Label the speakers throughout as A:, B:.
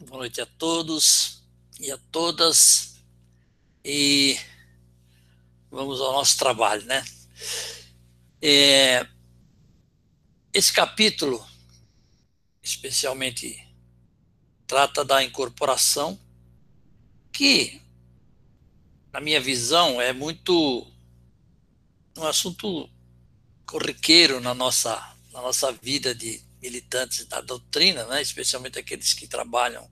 A: boa noite a todos e a todas. E vamos ao nosso trabalho, né? É, esse capítulo, especialmente, trata da incorporação, que, na minha visão, é muito um assunto corriqueiro na nossa, na nossa vida de militantes da doutrina, né, especialmente aqueles que trabalham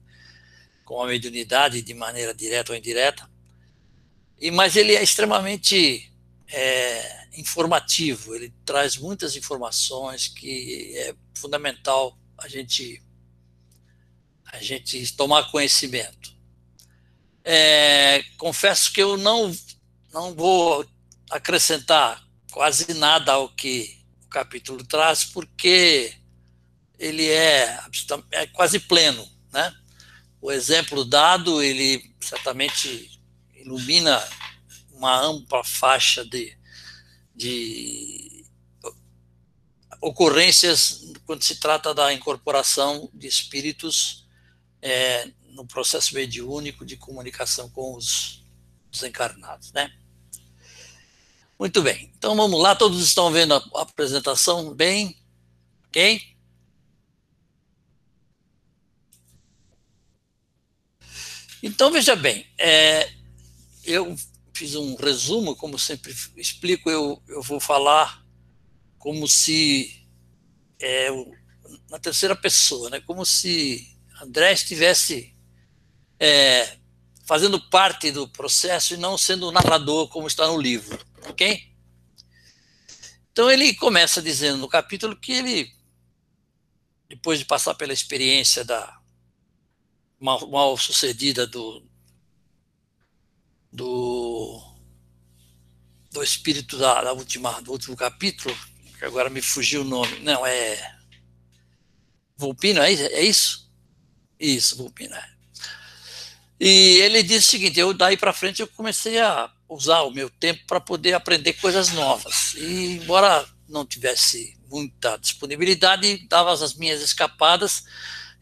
A: com a mediunidade de maneira direta ou indireta. E mas ele é extremamente é, informativo. Ele traz muitas informações que é fundamental a gente a gente tomar conhecimento. É, confesso que eu não não vou acrescentar quase nada ao que o capítulo traz, porque ele é, é quase pleno, né? O exemplo dado, ele certamente ilumina uma ampla faixa de, de ocorrências quando se trata da incorporação de espíritos é, no processo mediúnico de comunicação com os, os encarnados, né? Muito bem, então vamos lá, todos estão vendo a apresentação bem, ok? Então, veja bem, é, eu fiz um resumo, como sempre explico, eu, eu vou falar como se, é, na terceira pessoa, né, como se André estivesse é, fazendo parte do processo e não sendo o narrador, como está no livro, ok? Então, ele começa dizendo no capítulo que ele, depois de passar pela experiência da mal, mal sucedida do, do, do espírito da, da, última, do último capítulo, que agora me fugiu o nome. Não, é. Vulpino, é, é isso? Isso, Vulpino. É. E ele disse o seguinte: eu daí para frente eu comecei a usar o meu tempo para poder aprender coisas novas. E embora não tivesse muita disponibilidade, dava as minhas escapadas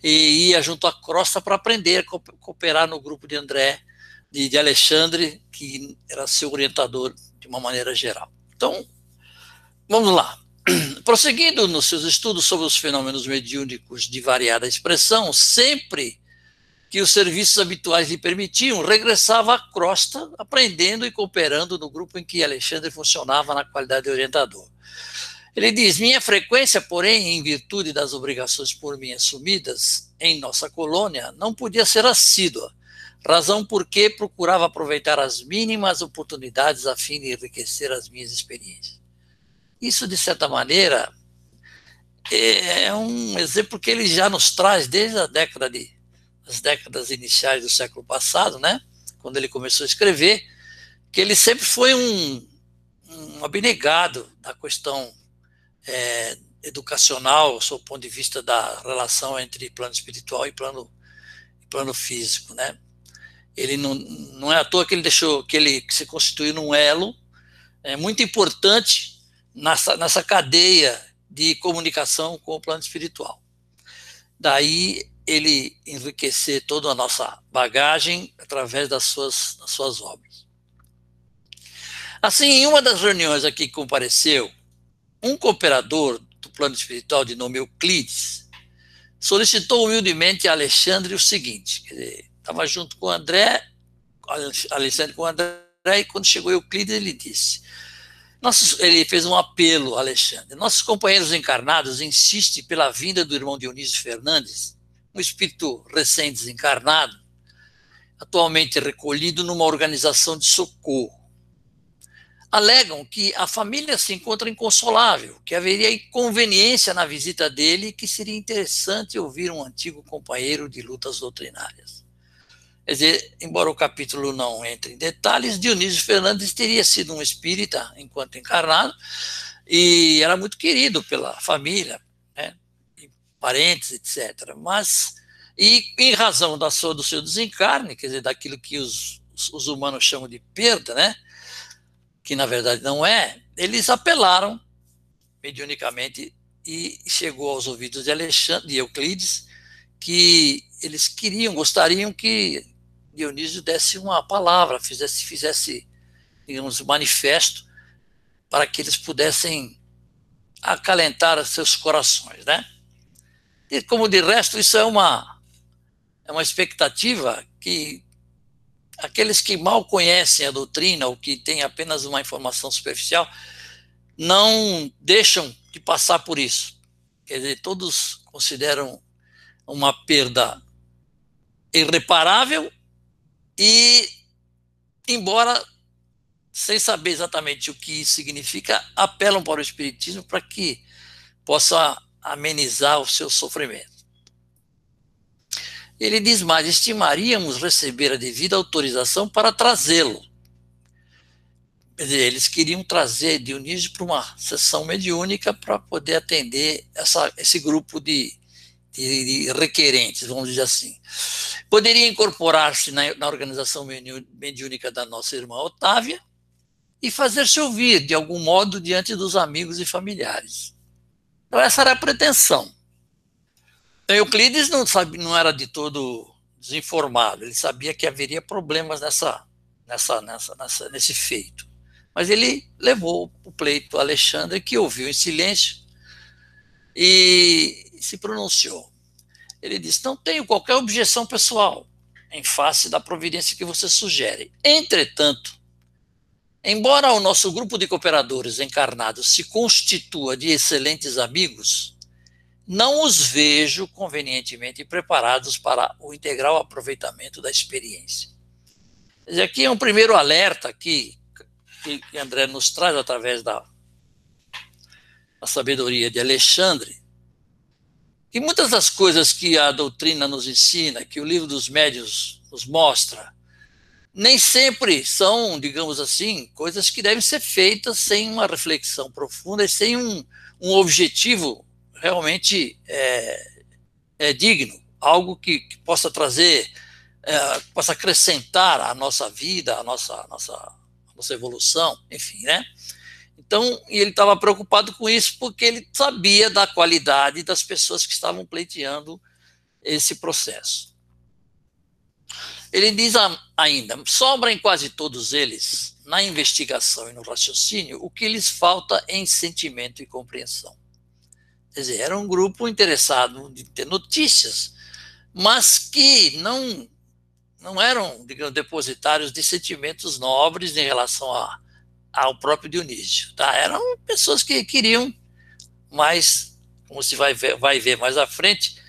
A: e ia junto à Crosta para aprender a cooperar no grupo de André, de, de Alexandre, que era seu orientador de uma maneira geral. Então, vamos lá. Prosseguindo nos seus estudos sobre os fenômenos mediúnicos de variada expressão, sempre que os serviços habituais lhe permitiam, regressava à crosta, aprendendo e cooperando no grupo em que Alexandre funcionava na qualidade de orientador. Ele diz: Minha frequência, porém, em virtude das obrigações por mim assumidas em nossa colônia, não podia ser assídua, razão por que procurava aproveitar as mínimas oportunidades a fim de enriquecer as minhas experiências. Isso, de certa maneira, é um exemplo que ele já nos traz desde a década de, as décadas iniciais do século passado, né? quando ele começou a escrever, que ele sempre foi um, um abnegado da questão é, educacional, sob o ponto de vista da relação entre plano espiritual e plano, plano físico, né? Ele não, não é à toa que ele deixou que ele se constituiu num elo é, muito importante nessa, nessa cadeia de comunicação com o plano espiritual. Daí ele enriquecer toda a nossa bagagem através das suas, das suas obras. Assim, em uma das reuniões aqui que compareceu, um cooperador do plano espiritual de nome Euclides solicitou humildemente a Alexandre o seguinte: estava junto com André, Alexandre com André, e quando chegou Euclides, ele disse: nossos, ele fez um apelo, Alexandre. Nossos companheiros encarnados insistem pela vinda do irmão Dionísio Fernandes, um espírito recém-desencarnado, atualmente recolhido numa organização de socorro alegam que a família se encontra inconsolável, que haveria inconveniência na visita dele e que seria interessante ouvir um antigo companheiro de lutas doutrinárias. Quer dizer, embora o capítulo não entre em detalhes, Dionísio Fernandes teria sido um espírita enquanto encarnado e era muito querido pela família, né, parentes, etc. Mas, e em razão da sua, do seu desencarne, quer dizer, daquilo que os, os humanos chamam de perda, né, que na verdade não é, eles apelaram mediunicamente e chegou aos ouvidos de Alexandre, de Euclides, que eles queriam, gostariam que Dionísio desse uma palavra, fizesse, fizesse digamos, manifesto para que eles pudessem acalentar seus corações, né? E como de resto isso é uma é uma expectativa que aqueles que mal conhecem a doutrina ou que têm apenas uma informação superficial não deixam de passar por isso. Quer dizer, todos consideram uma perda irreparável e, embora sem saber exatamente o que isso significa, apelam para o Espiritismo para que possa amenizar o seu sofrimento. Ele diz mais: estimaríamos receber a devida autorização para trazê-lo. Eles queriam trazer Dionísio para uma sessão mediúnica para poder atender essa, esse grupo de, de, de, requerentes, vamos dizer assim. Poderia incorporar-se na, na organização mediúnica da nossa irmã Otávia e fazer-se ouvir, de algum modo, diante dos amigos e familiares. Então, essa era a pretensão. Euclides não, sabe, não era de todo desinformado, ele sabia que haveria problemas nessa, nessa, nessa, nessa, nesse feito. Mas ele levou o pleito a Alexandre, que ouviu em silêncio e se pronunciou. Ele disse: Não tenho qualquer objeção pessoal em face da providência que você sugere. Entretanto, embora o nosso grupo de cooperadores encarnados se constitua de excelentes amigos, não os vejo convenientemente preparados para o integral aproveitamento da experiência. Aqui é um primeiro alerta que, que André nos traz através da, da sabedoria de Alexandre, que muitas das coisas que a doutrina nos ensina, que o livro dos médios nos mostra, nem sempre são, digamos assim, coisas que devem ser feitas sem uma reflexão profunda e sem um, um objetivo realmente é, é digno, algo que, que possa trazer, é, possa acrescentar à nossa vida, à nossa, nossa, nossa evolução, enfim, né? Então, ele estava preocupado com isso porque ele sabia da qualidade das pessoas que estavam pleiteando esse processo. Ele diz ainda: sobra em quase todos eles, na investigação e no raciocínio, o que lhes falta em sentimento e compreensão. Quer dizer, era um grupo interessado em ter notícias, mas que não, não eram, digamos, depositários de sentimentos nobres em relação a, ao próprio Dionísio. Tá? Eram pessoas que queriam mais, como se vai ver, vai ver mais à frente,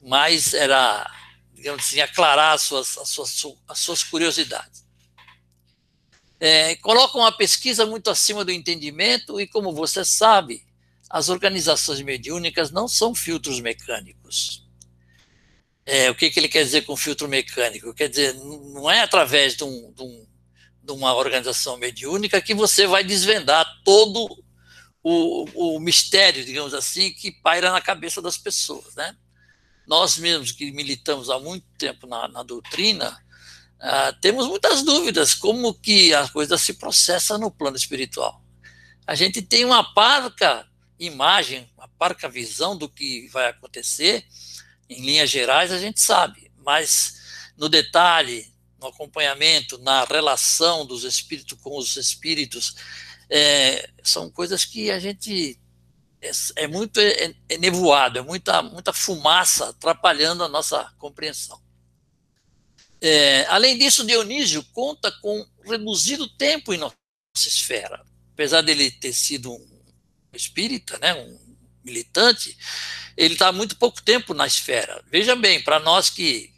A: mais era, digamos assim, aclarar as suas, as suas, as suas curiosidades. É, colocam a pesquisa muito acima do entendimento e, como você sabe, as organizações mediúnicas não são filtros mecânicos. É, o que, que, ele quer dizer com filtro mecânico? Quer dizer, não é através de, um, de, um, de uma organização mediúnica que você vai desvendar todo o, o, mistério, digamos assim, que paira na cabeça das pessoas. Né? Nós mesmos que militamos há muito tempo na, na doutrina, ah, temos muitas dúvidas como que a coisa se processa no plano espiritual. A gente tem uma parca imagem, uma parca visão do que vai acontecer, em linhas gerais a gente sabe, mas no detalhe, no acompanhamento, na relação dos espíritos com os espíritos, é, são coisas que a gente é, é muito é, é nevoado, é muita, muita fumaça atrapalhando a nossa compreensão. É, além disso, Dionísio conta com reduzido tempo em nossa esfera. Apesar dele ter sido um espírita, né, um militante, ele está há muito pouco tempo na esfera. Veja bem, para nós que,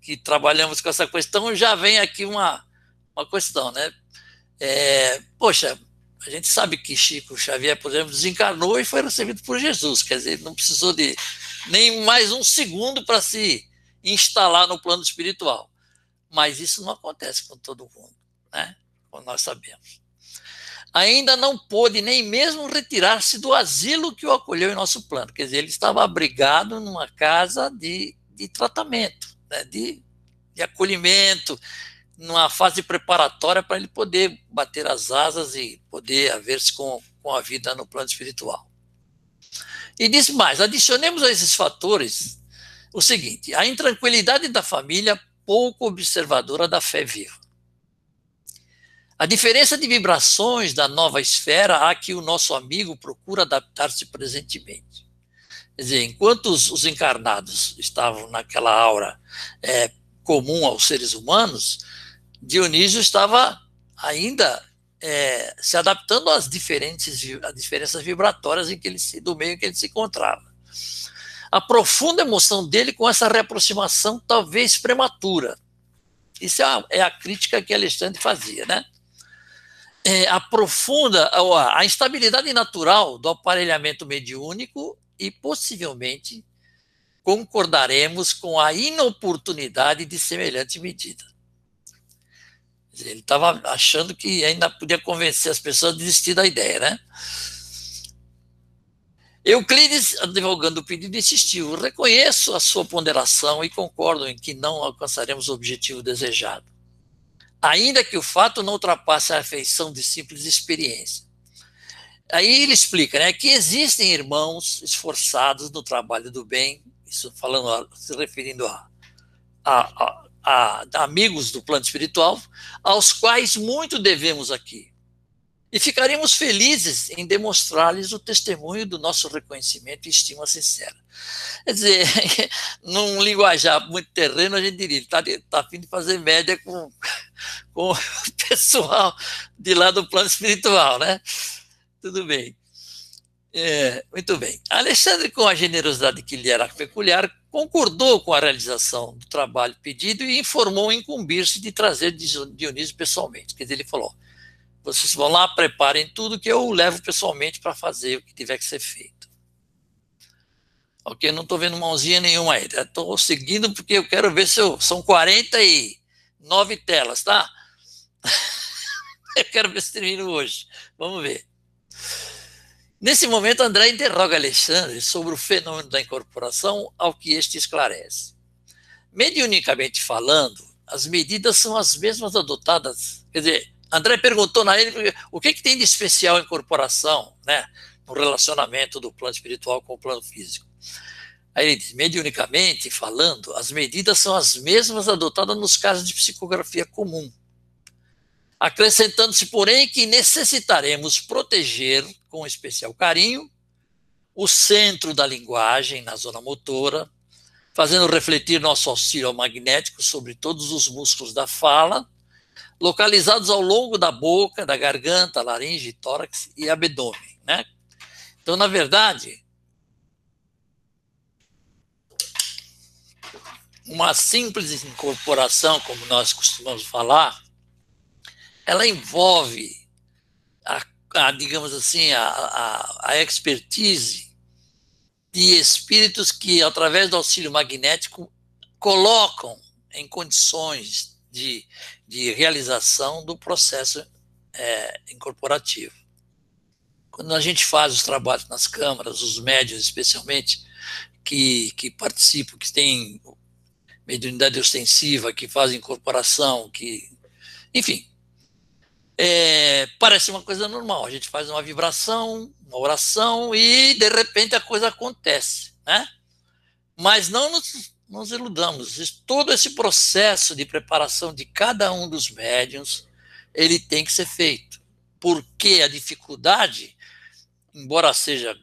A: que trabalhamos com essa questão, já vem aqui uma, uma questão, né? É, poxa, a gente sabe que Chico Xavier, por exemplo, desencarnou e foi recebido por Jesus, quer dizer, ele não precisou de nem mais um segundo para se instalar no plano espiritual. Mas isso não acontece com todo mundo, né? Como nós sabemos ainda não pôde nem mesmo retirar-se do asilo que o acolheu em nosso plano. Quer dizer, ele estava abrigado numa casa de, de tratamento, né, de, de acolhimento, numa fase preparatória para ele poder bater as asas e poder haver-se com, com a vida no plano espiritual. E diz mais: adicionemos a esses fatores o seguinte: a intranquilidade da família pouco observadora da fé viva. A diferença de vibrações da nova esfera a que o nosso amigo procura adaptar-se presentemente. Quer dizer, enquanto os, os encarnados estavam naquela aura é, comum aos seres humanos, Dionísio estava ainda é, se adaptando às diferentes às diferenças vibratórias em que ele se, do meio em que ele se encontrava. A profunda emoção dele com essa reaproximação, talvez prematura. Isso é a, é a crítica que Alexandre fazia, né? É, a profunda, a, a instabilidade natural do aparelhamento mediúnico e possivelmente concordaremos com a inoportunidade de semelhante medida. Ele estava achando que ainda podia convencer as pessoas a desistir da ideia, né? Euclides, advogando o pedido, insistiu: reconheço a sua ponderação e concordo em que não alcançaremos o objetivo desejado, ainda que o fato não ultrapasse a afeição de simples experiência. Aí ele explica né, que existem irmãos esforçados no trabalho do bem, isso falando, se referindo a, a, a a, amigos do plano espiritual, aos quais muito devemos aqui. E ficaríamos felizes em demonstrar-lhes o testemunho do nosso reconhecimento e estima sincera. Quer dizer, num linguajar muito terreno, a gente diria, está tá a fim de fazer média com, com o pessoal de lá do plano espiritual, né? Tudo bem. É, muito bem. Alexandre, com a generosidade que lhe era peculiar, concordou com a realização do trabalho pedido e informou incumbir-se de trazer Dionísio pessoalmente. Quer dizer, ele falou: vocês vão lá, preparem tudo que eu levo pessoalmente para fazer o que tiver que ser feito. Ok, não estou vendo mãozinha nenhuma aí. Estou seguindo porque eu quero ver se eu. São 49 telas, tá? eu quero ver se termino hoje. Vamos ver. Nesse momento, André interroga Alexandre sobre o fenômeno da incorporação, ao que este esclarece. Mediunicamente falando, as medidas são as mesmas adotadas. Quer dizer, André perguntou na ele o que, que tem de especial a incorporação, né, no relacionamento do plano espiritual com o plano físico. Aí ele diz: mediunicamente falando, as medidas são as mesmas adotadas nos casos de psicografia comum acrescentando-se, porém, que necessitaremos proteger com especial carinho o centro da linguagem na zona motora, fazendo refletir nosso auxílio magnético sobre todos os músculos da fala, localizados ao longo da boca, da garganta, laringe, tórax e abdômen. Né? Então, na verdade, uma simples incorporação, como nós costumamos falar, ela envolve a, a digamos assim, a, a, a expertise de espíritos que, através do auxílio magnético, colocam em condições de, de realização do processo é, incorporativo. Quando a gente faz os trabalhos nas câmaras, os médios especialmente, que, que participam, que têm mediunidade ostensiva, que fazem incorporação, que, enfim, é, parece uma coisa normal. A gente faz uma vibração, uma oração e de repente a coisa acontece, né? Mas não nos, nos iludamos. Todo esse processo de preparação de cada um dos médiums, ele tem que ser feito. Porque a dificuldade, embora seja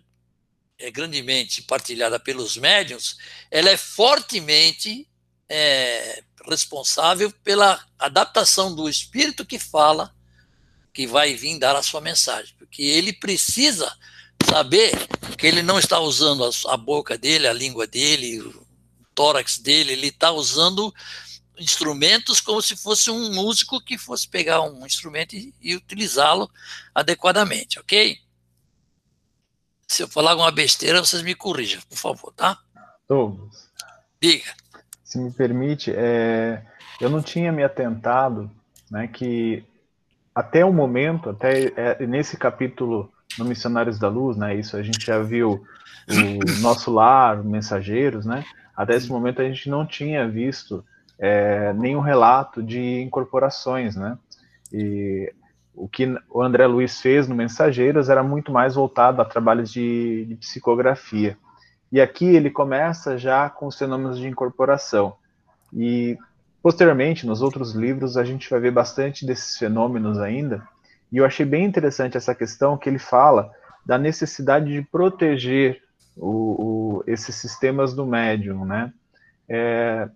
A: é, grandemente partilhada pelos médiums, ela é fortemente é, responsável pela adaptação do espírito que fala que vai vir dar a sua mensagem, porque ele precisa saber que ele não está usando a, boca dele, a língua dele, tórax dele, ele está usando instrumentos como se fosse um músico que fosse pegar um instrumento e, e utilizá-lo adequadamente, ok? Se eu falar alguma besteira, vocês me corrijam, por favor, tá?
B: Douglas.
A: Diga.
B: Se me permite, é, eu não tinha me atentado né, que até o momento, até é, nesse capítulo no Missionários da Luz, né? Isso a gente já viu o nosso lar, mensageiros, né? Até esse momento a gente não tinha visto é, nenhum relato de incorporações, né? E o que o André Luiz fez no Mensageiros era muito mais voltado a trabalhos de, de psicografia. E aqui ele começa já com os fenômenos de incorporação. E posteriormente, nos outros livros, a gente vai ver bastante desses fenômenos ainda. E eu achei bem interessante essa questão que ele fala da necessidade de proteger o, o, esses sistemas do médium, né? É,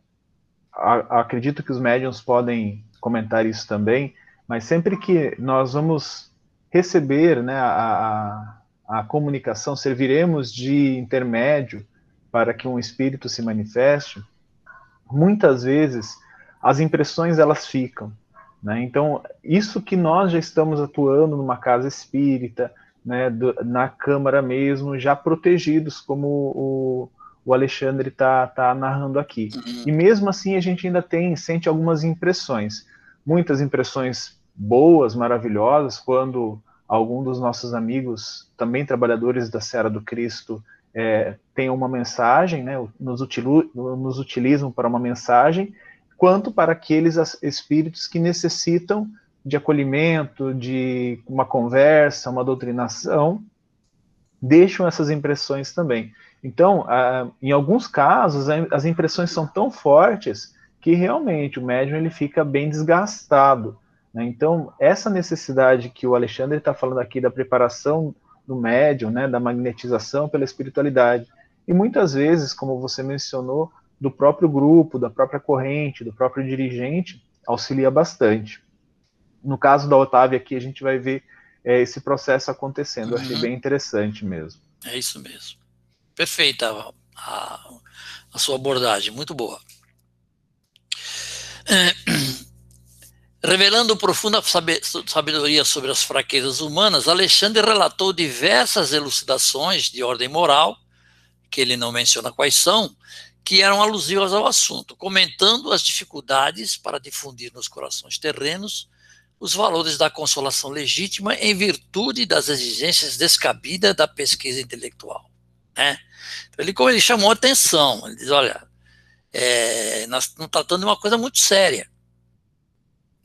B: a, acredito que os médiums podem comentar isso também, mas sempre que nós vamos receber né, a, a, a comunicação, serviremos de intermédio para que um espírito se manifeste, muitas vezes as impressões elas ficam. Né? Então, isso que nós já estamos atuando numa casa espírita, né, do, na Câmara mesmo, já protegidos, como o, o Alexandre está tá narrando aqui. Uhum. E mesmo assim a gente ainda tem, sente algumas impressões. Muitas impressões boas, maravilhosas, quando algum dos nossos amigos, também trabalhadores da Serra do Cristo, é, tem uma mensagem, né, nos, utilo, nos utilizam para uma mensagem, quanto para aqueles espíritos que necessitam de acolhimento, de uma conversa, uma doutrinação, deixam essas impressões também. Então, em alguns casos, as impressões são tão fortes que realmente o médium ele fica bem desgastado. Né? Então, essa necessidade que o Alexandre está falando aqui da preparação do médium, né, da magnetização pela espiritualidade, e muitas vezes, como você mencionou, do próprio grupo, da própria corrente, do próprio dirigente, auxilia bastante. No caso da Otávia aqui, a gente vai ver é, esse processo acontecendo. Eu achei uhum. bem interessante mesmo.
A: É isso mesmo. Perfeita a, a, a sua abordagem, muito boa. É, revelando profunda sabedoria sobre as fraquezas humanas, Alexandre relatou diversas elucidações de ordem moral, que ele não menciona quais são, que eram alusivas ao assunto, comentando as dificuldades para difundir nos corações terrenos os valores da consolação legítima em virtude das exigências descabidas da pesquisa intelectual. Né? Então, ele, como ele chamou a atenção, ele diz, olha, é, nós estamos tratando de uma coisa muito séria.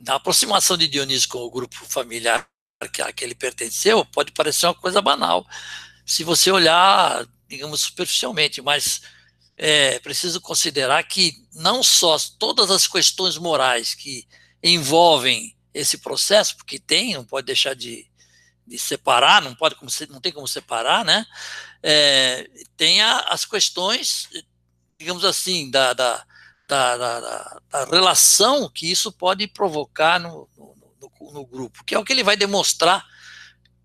A: Na aproximação de Dionísio com o grupo familiar a que ele pertenceu, pode parecer uma coisa banal, se você olhar, digamos, superficialmente, mas é preciso considerar que não só todas as questões morais que envolvem esse processo, porque tem, não pode deixar de, de separar, não pode não tem como separar, né? É, tem a, as questões, digamos assim, da, da, da, da, da relação que isso pode provocar no, no, no, no, grupo, que é o que ele vai demonstrar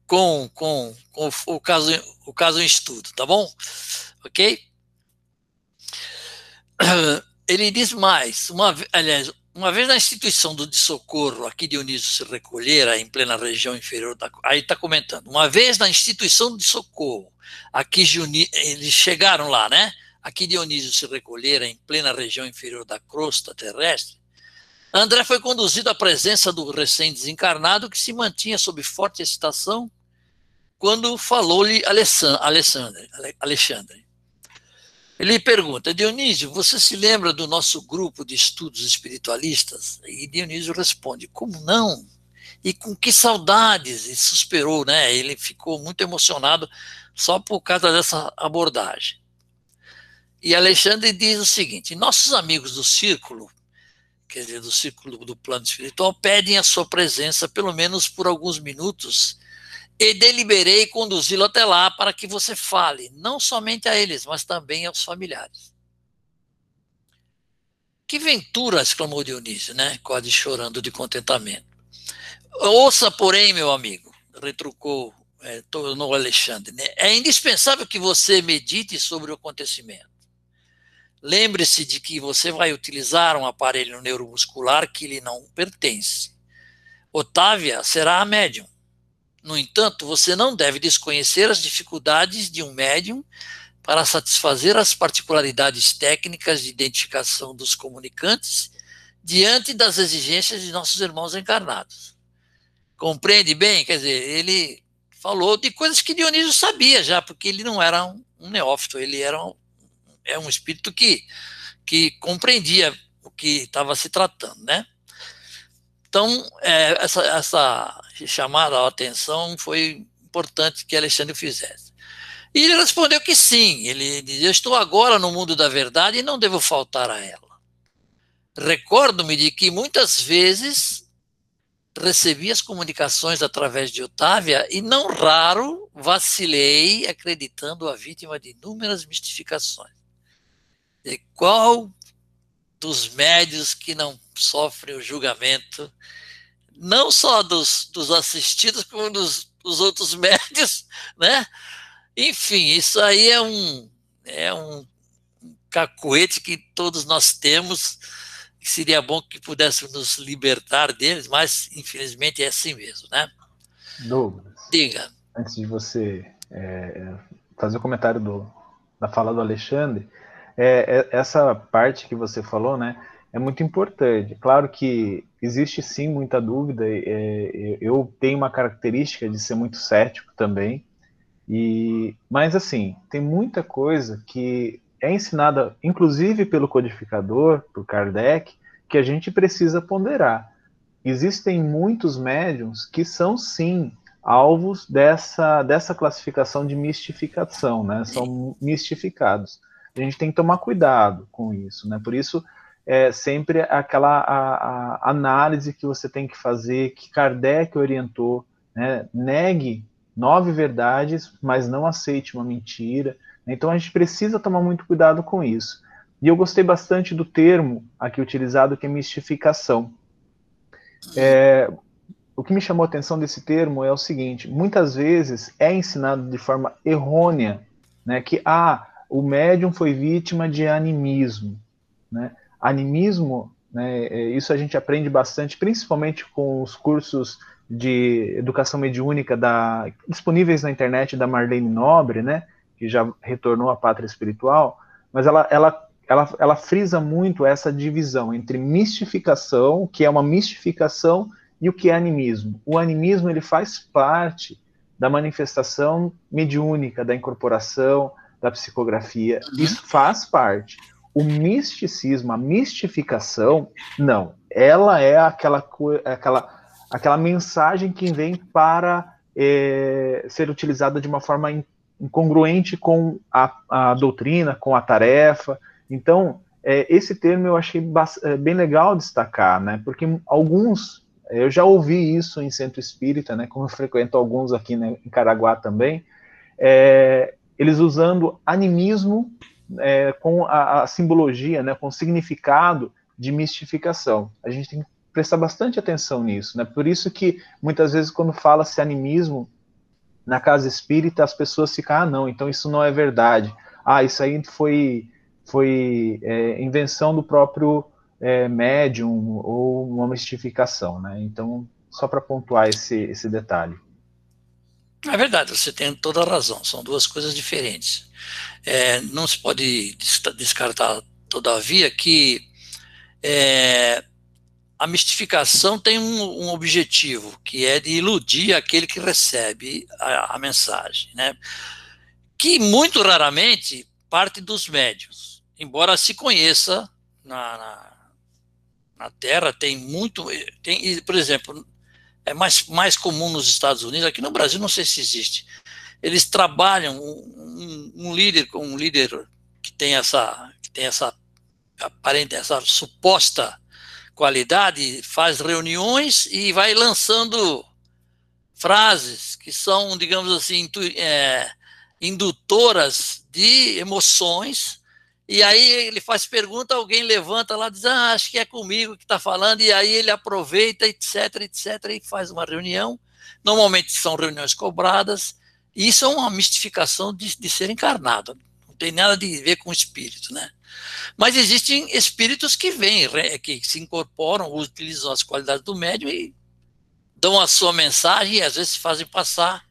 A: com, com, com o, caso, o caso em estudo, tá bom? Ok? Ele diz mais, uma, aliás, uma vez na instituição do de socorro, aqui Dionísio se recolhera em plena região inferior da. Aí está comentando. Uma vez na instituição de socorro, aqui Juni, eles chegaram lá, né? Aqui Dionísio se recolhera em plena região inferior da crosta terrestre. André foi conduzido à presença do recém-desencarnado que se mantinha sob forte excitação quando falou-lhe Alexandre. Alexandre. Ele pergunta, Dionísio, você se lembra do nosso grupo de estudos espiritualistas? E Dionísio responde, como não? E com que saudades? E suspirou, né? Ele ficou muito emocionado só por causa dessa abordagem. E Alexandre diz o seguinte: nossos amigos do círculo, quer dizer, do círculo do plano espiritual, pedem a sua presença pelo menos por alguns minutos e deliberei conduzi-lo até lá para que você fale, não somente a eles, mas também aos familiares. Que ventura! exclamou Dionísio, né? quase chorando de contentamento. Ouça, porém, meu amigo, retrucou é, tornou Alexandre, né? é indispensável que você medite sobre o acontecimento. Lembre-se de que você vai utilizar um aparelho neuromuscular que lhe não pertence. Otávia será a médium. No entanto, você não deve desconhecer as dificuldades de um médium para satisfazer as particularidades técnicas de identificação dos comunicantes diante das exigências de nossos irmãos encarnados. Compreende bem? Quer dizer, ele falou de coisas que Dionísio sabia já, porque ele não era um, um neófito, ele era um, é um espírito que, que compreendia o que estava se tratando, né? Então, é, essa, essa chamada a atenção foi importante que Alexandre fizesse. E ele respondeu que sim. Ele dizia: estou agora no mundo da verdade e não devo faltar a ela. Recordo-me de que muitas vezes recebi as comunicações através de Otávia e não raro vacilei acreditando a vítima de inúmeras mistificações. De qual dos médios que não sofrem o julgamento, não só dos, dos assistidos, como dos, dos outros médios, né? Enfim, isso aí é um, é um cacoete que todos nós temos, que seria bom que pudéssemos nos libertar deles, mas infelizmente é assim mesmo, né?
B: Douglas.
A: Diga.
B: Antes de você é, fazer o comentário do, da fala do Alexandre, é, é, essa parte que você falou, né, é muito importante. Claro que existe sim muita dúvida. É, eu tenho uma característica de ser muito cético também. E, mas assim, tem muita coisa que é ensinada, inclusive pelo codificador, por Kardec, que a gente precisa ponderar. Existem muitos médiums que são sim alvos dessa, dessa classificação de mistificação, né? São mistificados. A gente tem que tomar cuidado com isso, né? Por isso é sempre aquela a, a análise que você tem que fazer, que Kardec orientou, né? Negue nove verdades, mas não aceite uma mentira. Então a gente precisa tomar muito cuidado com isso. E eu gostei bastante do termo aqui utilizado, que é mistificação. É, o que me chamou a atenção desse termo é o seguinte: muitas vezes é ensinado de forma errônea, né, que ah, o médium foi vítima de animismo, né? Animismo, né, é, isso a gente aprende bastante, principalmente com os cursos de educação mediúnica da, disponíveis na internet da Marlene Nobre, né, que já retornou à pátria espiritual, mas ela, ela, ela, ela frisa muito essa divisão entre mistificação, que é uma mistificação, e o que é animismo. O animismo ele faz parte da manifestação mediúnica, da incorporação, da psicografia, uhum. isso faz parte. O misticismo, a mistificação, não. Ela é aquela, aquela aquela mensagem que vem para é, ser utilizada de uma forma incongruente com a, a doutrina, com a tarefa. Então, é, esse termo eu achei é, bem legal destacar, né? Porque alguns, eu já ouvi isso em centro espírita, né? Como eu frequento alguns aqui né, em Caraguá também, é, eles usando animismo é, com a, a, simbologia, né? Com o significado de mistificação. A gente tem que prestar bastante atenção nisso, né? Por isso que muitas vezes quando fala-se animismo na casa espírita, as pessoas ficam, ah, não, então isso não é verdade. Ah, isso aí foi, foi é, invenção do próprio é, médium ou uma mistificação, né? Então, só para pontuar esse, esse detalhe.
A: É verdade, você tem toda a razão, são duas coisas diferentes. É, não se pode descartar, todavia, que é, a mistificação tem um, um, objetivo, que é de iludir aquele que recebe a, a mensagem, né? que muito raramente parte dos médios, embora se conheça na, na, na Terra, tem muito, tem, por exemplo, é mais, mais comum nos Estados Unidos, aqui no Brasil não sei se existe, eles trabalham, um, um líder, um líder que tem essa, que tem essa aparente, essa suposta qualidade, faz reuniões e vai lançando frases que são, digamos assim, é, indutoras de emoções. E aí ele faz pergunta, alguém levanta lá, diz, ah, acho que é comigo que está falando, e aí ele aproveita, etc, etc, e faz uma reunião. Normalmente são reuniões cobradas, e isso é uma mistificação de, de ser encarnado. Não tem nada de ver com espírito, né? Mas existem espíritos que vêm, que se incorporam, utilizam as qualidades do médium e dão a sua mensagem e às vezes se fazem passar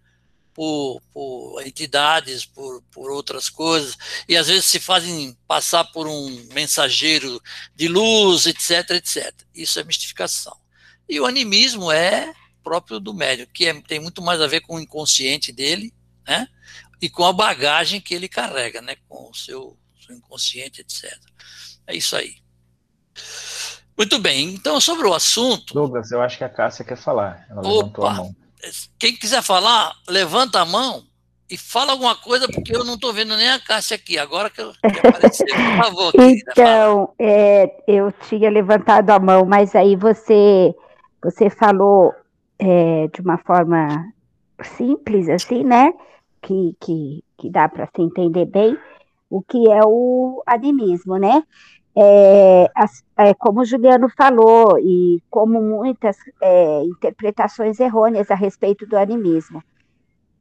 A: por, por entidades, por, por outras coisas, e às vezes se fazem passar por um mensageiro de luz, etc, etc. Isso é mistificação. E o animismo é próprio do médium, que é, tem muito mais a ver com o inconsciente dele, né? E com a bagagem que ele carrega, né? Com o seu seu inconsciente, etc. É isso aí. Muito bem, então sobre o assunto.
B: Douglas, eu acho que a Cássia quer falar. Ela Opa, levantou a mão.
A: Quem quiser falar, levanta a mão e fala alguma coisa, porque eu não estou vendo nem a Cássia aqui. Agora que, eu, que apareceu, por favor.
C: Então, é, eu tinha levantado a mão, mas aí você, você falou é, de uma forma simples, assim, né? Que, que, que dá para se entender bem o que é o animismo, né? É, é, como o Juliano falou, e como muitas é, interpretações errôneas a respeito do animismo.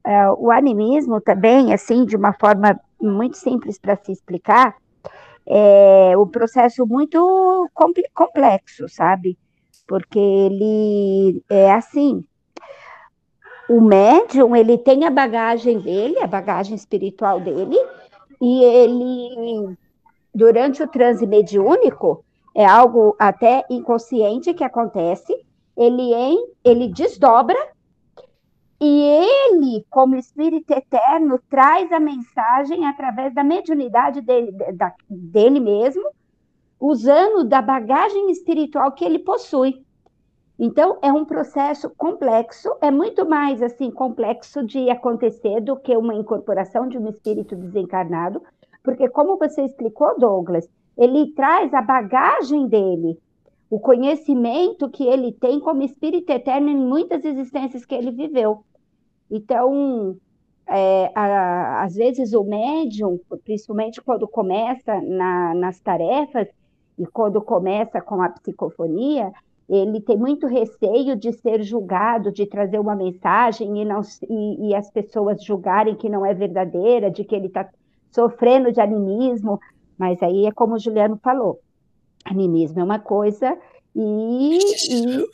C: É, o animismo também, assim, de uma forma muito simples para se explicar, é um processo muito complexo, sabe? Porque ele é assim, o médium, ele tem a bagagem dele, a bagagem espiritual dele, e ele durante o transe mediúnico, é algo até inconsciente que acontece, ele, em, ele desdobra e ele, como Espírito Eterno, traz a mensagem através da mediunidade dele, da, dele mesmo, usando da bagagem espiritual que ele possui. Então, é um processo complexo, é muito mais assim complexo de acontecer do que uma incorporação de um espírito desencarnado, porque, como você explicou, Douglas, ele traz a bagagem dele, o conhecimento que ele tem como espírito eterno em muitas existências que ele viveu. Então, é, a, às vezes o médium, principalmente quando começa na, nas tarefas e quando começa com a psicofonia, ele tem muito receio de ser julgado, de trazer uma mensagem e, não, e, e as pessoas julgarem que não é verdadeira, de que ele está sofrendo de animismo, mas aí é como o Juliano falou, animismo é uma coisa e, e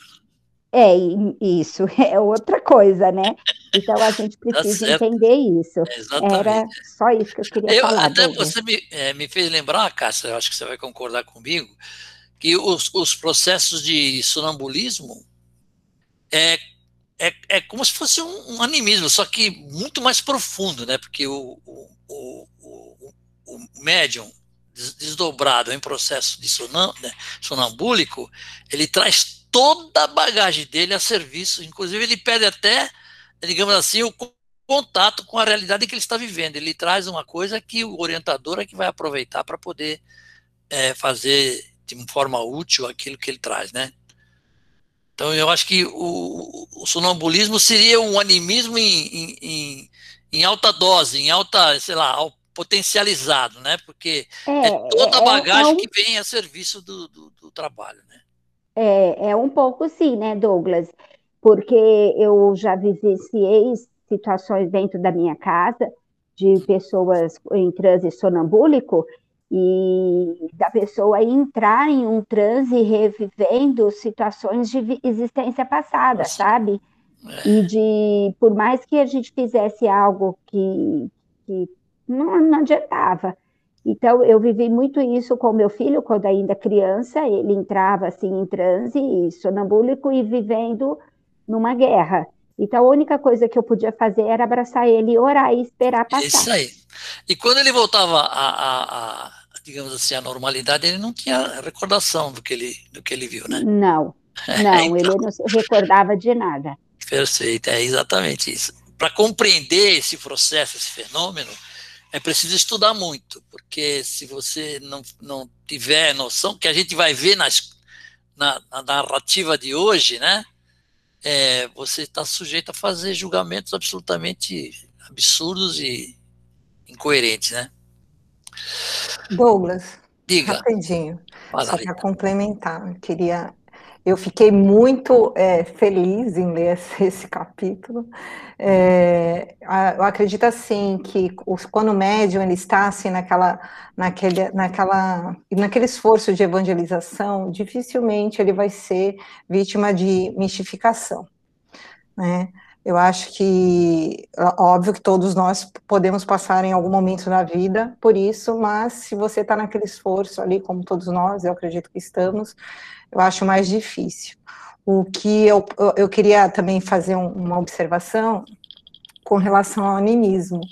C: é isso é outra coisa, né? Então a gente tá precisa tá entender isso. Era só isso que eu queria eu, falar.
A: Até você me, é, me fez lembrar, Cássia, eu acho que você vai concordar comigo, que os, os processos de sonambulismo é, é, é como se fosse um, um animismo, só que muito mais profundo, né? Porque o, o, o médium desdobrado em processo de sonam, né, sonambúlico, ele traz toda a bagagem dele a serviço, inclusive ele pede até, digamos assim, o contato com a realidade que ele está vivendo. Ele traz uma coisa que o orientador é que vai aproveitar para poder é, fazer de forma útil aquilo que ele traz, né? Então eu acho que o, o sonambulismo seria um animismo em, em, em, alta dose, em alta, sei lá, potencializado, né? Porque é, é toda a é, é bagagem é um... que vem a serviço do, do, do, trabalho, né?
C: É, é um pouco sim, né, Douglas? Porque eu já vivenciei situações dentro da minha casa de pessoas em transe sonambúlico e da pessoa entrar em um transe revivendo situações de existência passada, Nossa. sabe? É. E de, por mais que a gente fizesse algo que, que não, não adiantava. Então, eu vivi muito isso com meu filho, quando ainda criança, ele entrava assim em transe, sonambúlico e vivendo numa guerra. Então, a única coisa que eu podia fazer era abraçar ele, orar e esperar passar.
A: Isso aí. E quando ele voltava a, a, a digamos assim, a normalidade, ele não tinha recordação do que ele, do que ele viu, né?
C: Não, não, então, ele não se recordava de nada.
A: Perfeito, é exatamente isso. Para compreender esse processo, esse fenômeno, é preciso estudar muito, porque se você não, não tiver noção, que a gente vai ver nas, na, na narrativa de hoje, né? É, você está sujeito a fazer julgamentos absolutamente absurdos e incoerentes, né?
D: Douglas,
A: Diga.
D: rapidinho, Fala, só para complementar, eu queria eu fiquei muito é, feliz em ler esse, esse capítulo. É, eu acredito assim que os, quando o médium ele está assim naquela, naquele, naquela, naquele esforço de evangelização, dificilmente ele vai ser vítima de mistificação, né? Eu acho que, óbvio que todos nós podemos passar em algum momento na vida por isso, mas se você está naquele esforço ali, como todos nós, eu acredito que estamos, eu acho mais difícil. O que eu, eu queria também fazer uma observação com relação ao animismo.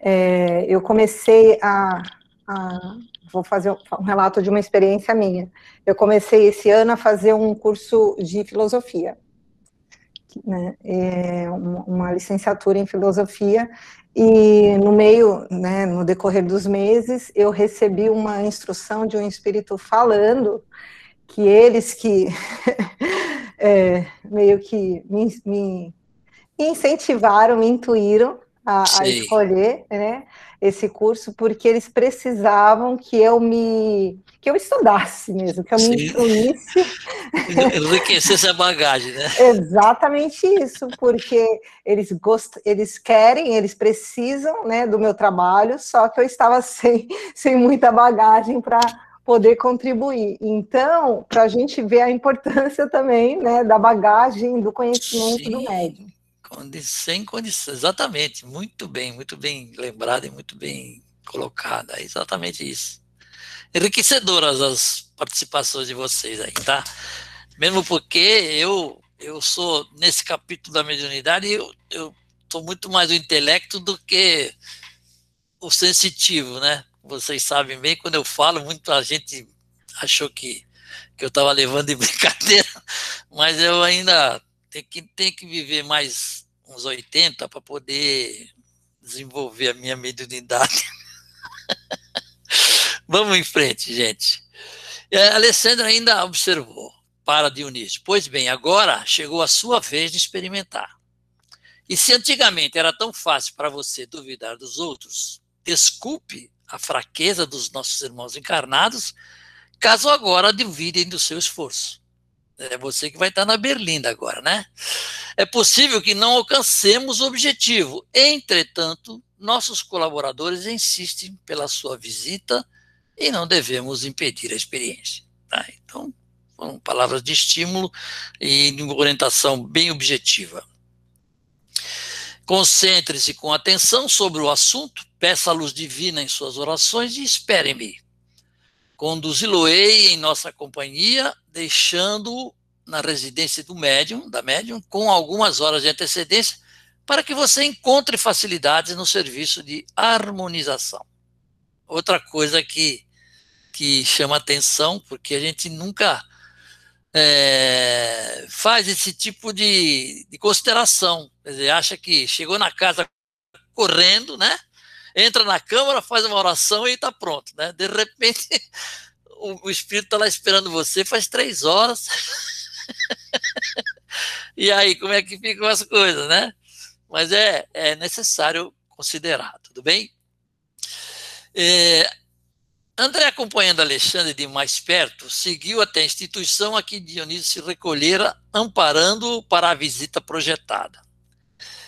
D: É, eu comecei a, a, Vou fazer um relato de uma experiência minha. Eu comecei esse ano a fazer um curso de filosofia. Né, é uma licenciatura em filosofia, E no meio, né, no decorrer dos meses, eu recebi uma instrução de um espírito falando que eles que é, meio que me, me, incentivaram, me intuíram a, a, escolher né, esse curso, porque eles precisavam que eu me que eu estudasse mesmo, que eu Sim. me instruísse.
A: Enriquecesse a bagagem, né?
D: Exatamente isso, porque eles gost... eles querem, eles precisam né, do meu trabalho, só que eu estava sem, sem muita bagagem para poder contribuir. Então, para a gente ver a importância também né, da bagagem, do conhecimento Sim, do médium.
A: Sem condição, exatamente. Muito bem, muito bem lembrado e muito bem colocado. É exatamente isso. Enriquecedoras as participações de vocês aí, tá? Mesmo porque eu eu sou, nesse capítulo da mediunidade, eu, eu sou muito mais o intelecto do que o sensitivo, né? vocês sabem bem, quando eu falo, muita gente achou que, que eu estava levando de brincadeira, mas eu ainda tenho que, tenho que viver mais uns 80 para poder desenvolver a minha mediunidade. Vamos em frente, gente. A Alessandra ainda observou para Dionísio. Pois bem, agora chegou a sua vez de experimentar. E se antigamente era tão fácil para você duvidar dos outros, desculpe a fraqueza dos nossos irmãos encarnados, caso agora duvidem do seu esforço. É você que vai estar na Berlinda agora, né? É possível que não alcancemos o objetivo. Entretanto, nossos colaboradores insistem pela sua visita e não devemos impedir a experiência. Tá? Então, foram palavras de estímulo e de orientação bem objetiva. Concentre-se com atenção sobre o assunto, peça a luz divina em suas orações e espere-me. Conduzi-lo-ei em nossa companhia, deixando-o na residência do médium, da médium, com algumas horas de antecedência, para que você encontre facilidades no serviço de harmonização. Outra coisa que, que chama atenção, porque a gente nunca é, faz esse tipo de, de consideração. Quer dizer, acha que chegou na casa correndo, né? Entra na câmara, faz uma oração e está pronto, né? De repente, o, o espírito está lá esperando você faz três horas. e aí, como é que ficam as coisas, né? Mas é, é necessário considerar, tudo bem? É, André, acompanhando Alexandre de mais perto, seguiu até a instituição a que Dionísio se recolhera, amparando-o para a visita projetada.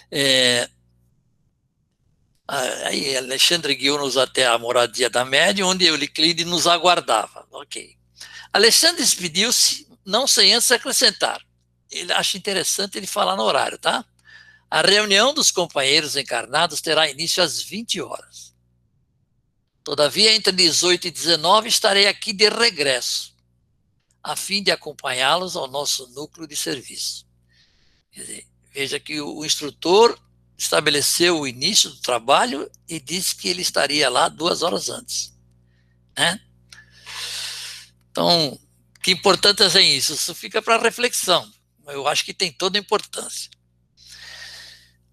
A: É, aí Alexandre guiou-nos até a moradia da média, onde Euliclide nos aguardava. Ok. Alexandre despediu-se, não sem antes acrescentar. Ele acha interessante ele falar no horário, tá? A reunião dos companheiros encarnados terá início às 20 horas. Todavia, entre 18 e 19 estarei aqui de regresso, a fim de acompanhá-los ao nosso núcleo de serviço. Dizer, veja que o instrutor estabeleceu o início do trabalho e disse que ele estaria lá duas horas antes. Né? Então, que importante é isso? Isso fica para reflexão. Eu acho que tem toda a importância.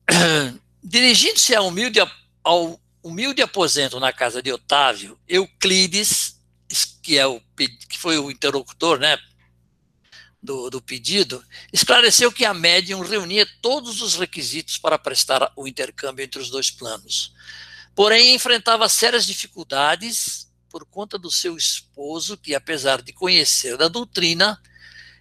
A: Dirigindo-se ao humilde, ao humilde aposento na casa de Otávio, Euclides, que, é o, que foi o interlocutor né, do, do pedido, esclareceu que a médium reunia todos os requisitos para prestar o intercâmbio entre os dois planos. Porém, enfrentava sérias dificuldades por conta do seu esposo, que, apesar de conhecer da doutrina,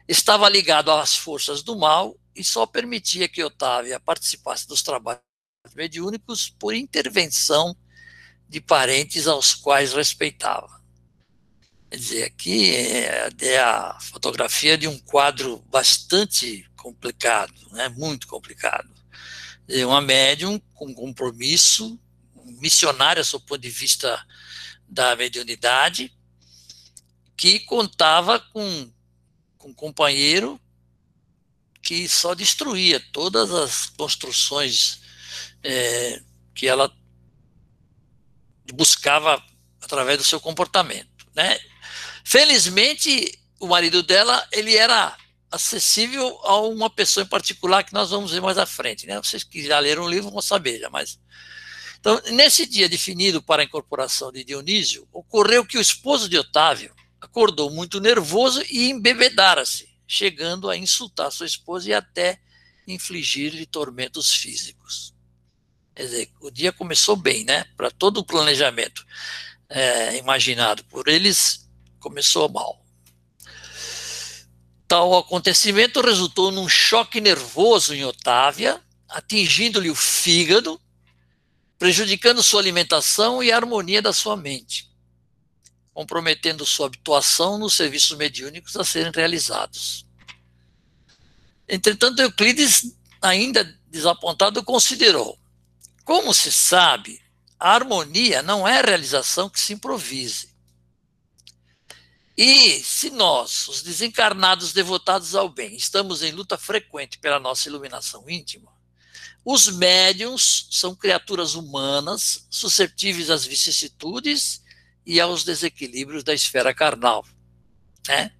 A: estava ligado às forças do mal e só permitia que Otávia participasse dos trabalhos mediúnicos por intervenção de parentes aos quais respeitava. Quer dizer, aqui é, é a fotografia de um quadro bastante complicado, né, muito complicado. É uma médium com compromisso, missionária do ponto de vista da mediunidade, que contava com, com um companheiro que só destruía todas as construções é, que ela buscava através do seu comportamento, né? Felizmente, o marido dela, ele era acessível a uma pessoa em particular que nós vamos ver mais à frente, né? Vocês que já leram o livro vão saber já, mas Então, nesse dia definido para a incorporação de Dionísio, ocorreu que o esposo de Otávio acordou muito nervoso e embebedara-se, chegando a insultar sua esposa e até infligir-lhe tormentos físicos. Quer dizer, o dia começou bem, né? Para todo o planejamento é, imaginado por eles, começou mal. Tal acontecimento resultou num choque nervoso em Otávia, atingindo-lhe o fígado, prejudicando sua alimentação e a harmonia da sua mente, comprometendo sua habituação nos serviços mediúnicos a serem realizados. Entretanto, Euclides, ainda desapontado, considerou: como se sabe, a harmonia não é realização que se improvise. E se nós, os desencarnados devotados ao bem, estamos em luta frequente pela nossa iluminação íntima, os médiums são criaturas humanas susceptíveis às vicissitudes e aos desequilíbrios da esfera carnal. Né?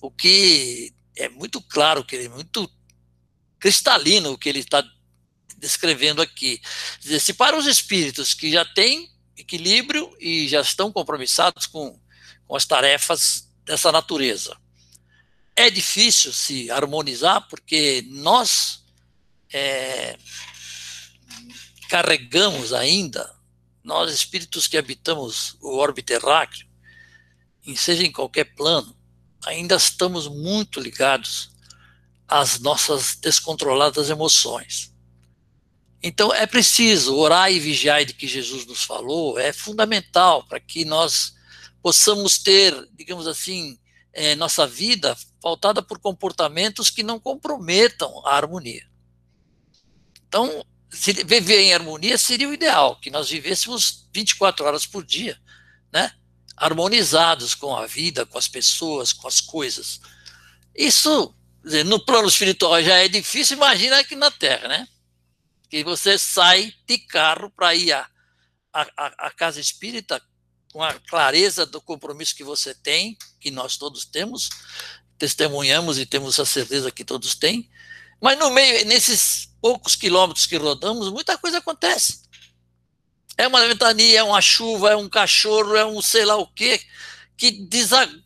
A: O que é muito claro, que é muito cristalino o que ele está descrevendo aqui. Dizer, se para os espíritos que já têm equilíbrio e já estão compromissados com, com as tarefas dessa natureza, é difícil se harmonizar porque nós é, carregamos ainda, nós espíritos que habitamos o orbe terráqueo, seja em qualquer plano, ainda estamos muito ligados às nossas descontroladas emoções. Então é preciso orar e vigiar de que Jesus nos falou, é fundamental para que nós possamos ter, digamos assim, é, nossa vida pautada por comportamentos que não comprometam a harmonia. Então, viver em harmonia seria o ideal, que nós vivêssemos 24 horas por dia, né? harmonizados com a vida, com as pessoas, com as coisas. Isso, no plano espiritual já é difícil, imagina aqui na Terra, né? Que você sai de carro para ir à, à casa espírita com a clareza do compromisso que você tem, que nós todos temos, testemunhamos e temos a certeza que todos têm, mas no meio, nesses poucos quilômetros que rodamos, muita coisa acontece. É uma ventania, é uma chuva, é um cachorro, é um sei lá o quê, que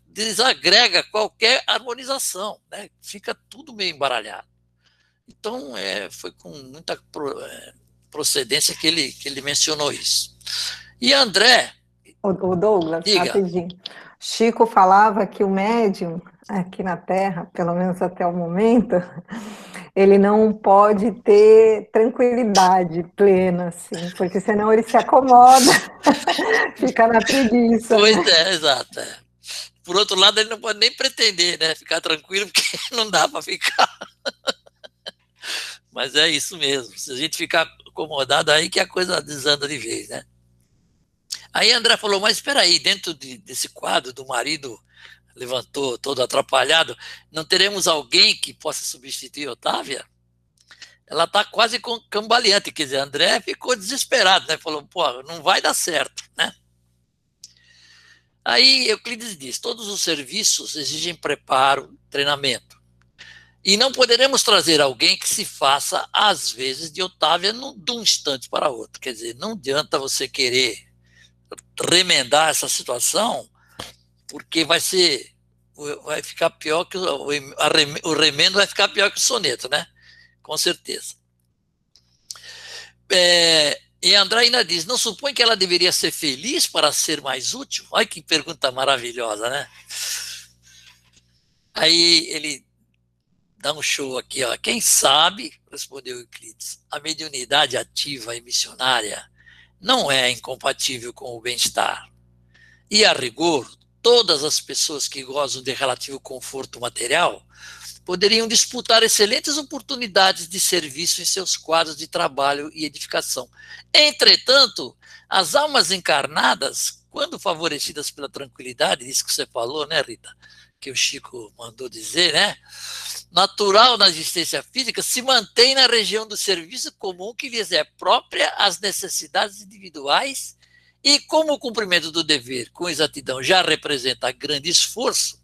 A: desagrega qualquer harmonização, né? Fica tudo meio embaralhado. Então, é, foi com muita é, procedência que ele, que ele mencionou isso. E André.
D: O, Douglas, diga. rapidinho. Chico falava que o médium, aqui na Terra, pelo menos até o momento, ele não pode ter tranquilidade plena, assim, porque senão ele se acomoda, fica na preguiça.
A: Pois é, exato. É. Por outro lado, ele não pode nem pretender, né, ficar tranquilo, porque não dá para ficar. Mas é isso mesmo. Se a gente ficar acomodado aí que a coisa desanda de vez, né? Aí André falou, mas espera aí, dentro de, desse quadro do marido levantou todo atrapalhado, não teremos alguém que possa substituir Otávia? Ela está quase cambaleante, quer dizer, André ficou desesperado, né? Falou, pô, não vai dar certo, né? Aí Euclides diz: todos os serviços exigem preparo, treinamento. E não poderemos trazer alguém que se faça, às vezes, de Otávia de um instante para outro. Quer dizer, não adianta você querer remendar essa situação porque vai ser vai ficar pior que o, remendo vai ficar pior que o soneto, né? Com certeza. É, e André diz: não supõe que ela deveria ser feliz para ser mais útil? Olha que pergunta maravilhosa, né? Aí ele dá um show aqui, ó. Quem sabe, respondeu Euclides, a mediunidade ativa e missionária não é incompatível com o bem-estar. E a rigor, todas as pessoas que gozam de relativo conforto material poderiam disputar excelentes oportunidades de serviço em seus quadros de trabalho e edificação. Entretanto, as almas encarnadas, quando favorecidas pela tranquilidade, isso que você falou, né, Rita? Que o Chico mandou dizer, né? Natural na existência física, se mantém na região do serviço comum que lhes é própria às necessidades individuais e como o cumprimento do dever com exatidão já representa grande esforço,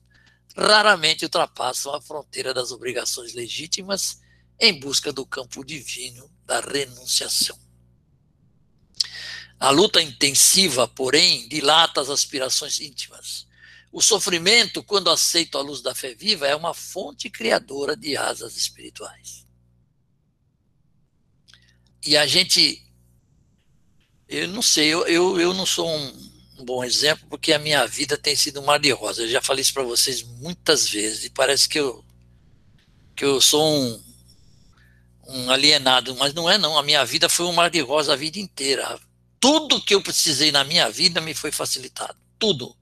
A: raramente ultrapassam a fronteira das obrigações legítimas em busca do campo divino da renunciação. A luta intensiva, porém, dilata as aspirações íntimas. O sofrimento, quando aceito a luz da fé viva, é uma fonte criadora de asas espirituais. E a gente. Eu não sei, eu, eu, eu não sou um, um bom exemplo, porque a minha vida tem sido um mar de rosa. Eu já falei isso para vocês muitas vezes, e parece que eu, que eu sou um, um alienado, mas não é não. A minha vida foi um mar de rosa a vida inteira. Tudo que eu precisei na minha vida me foi facilitado. Tudo.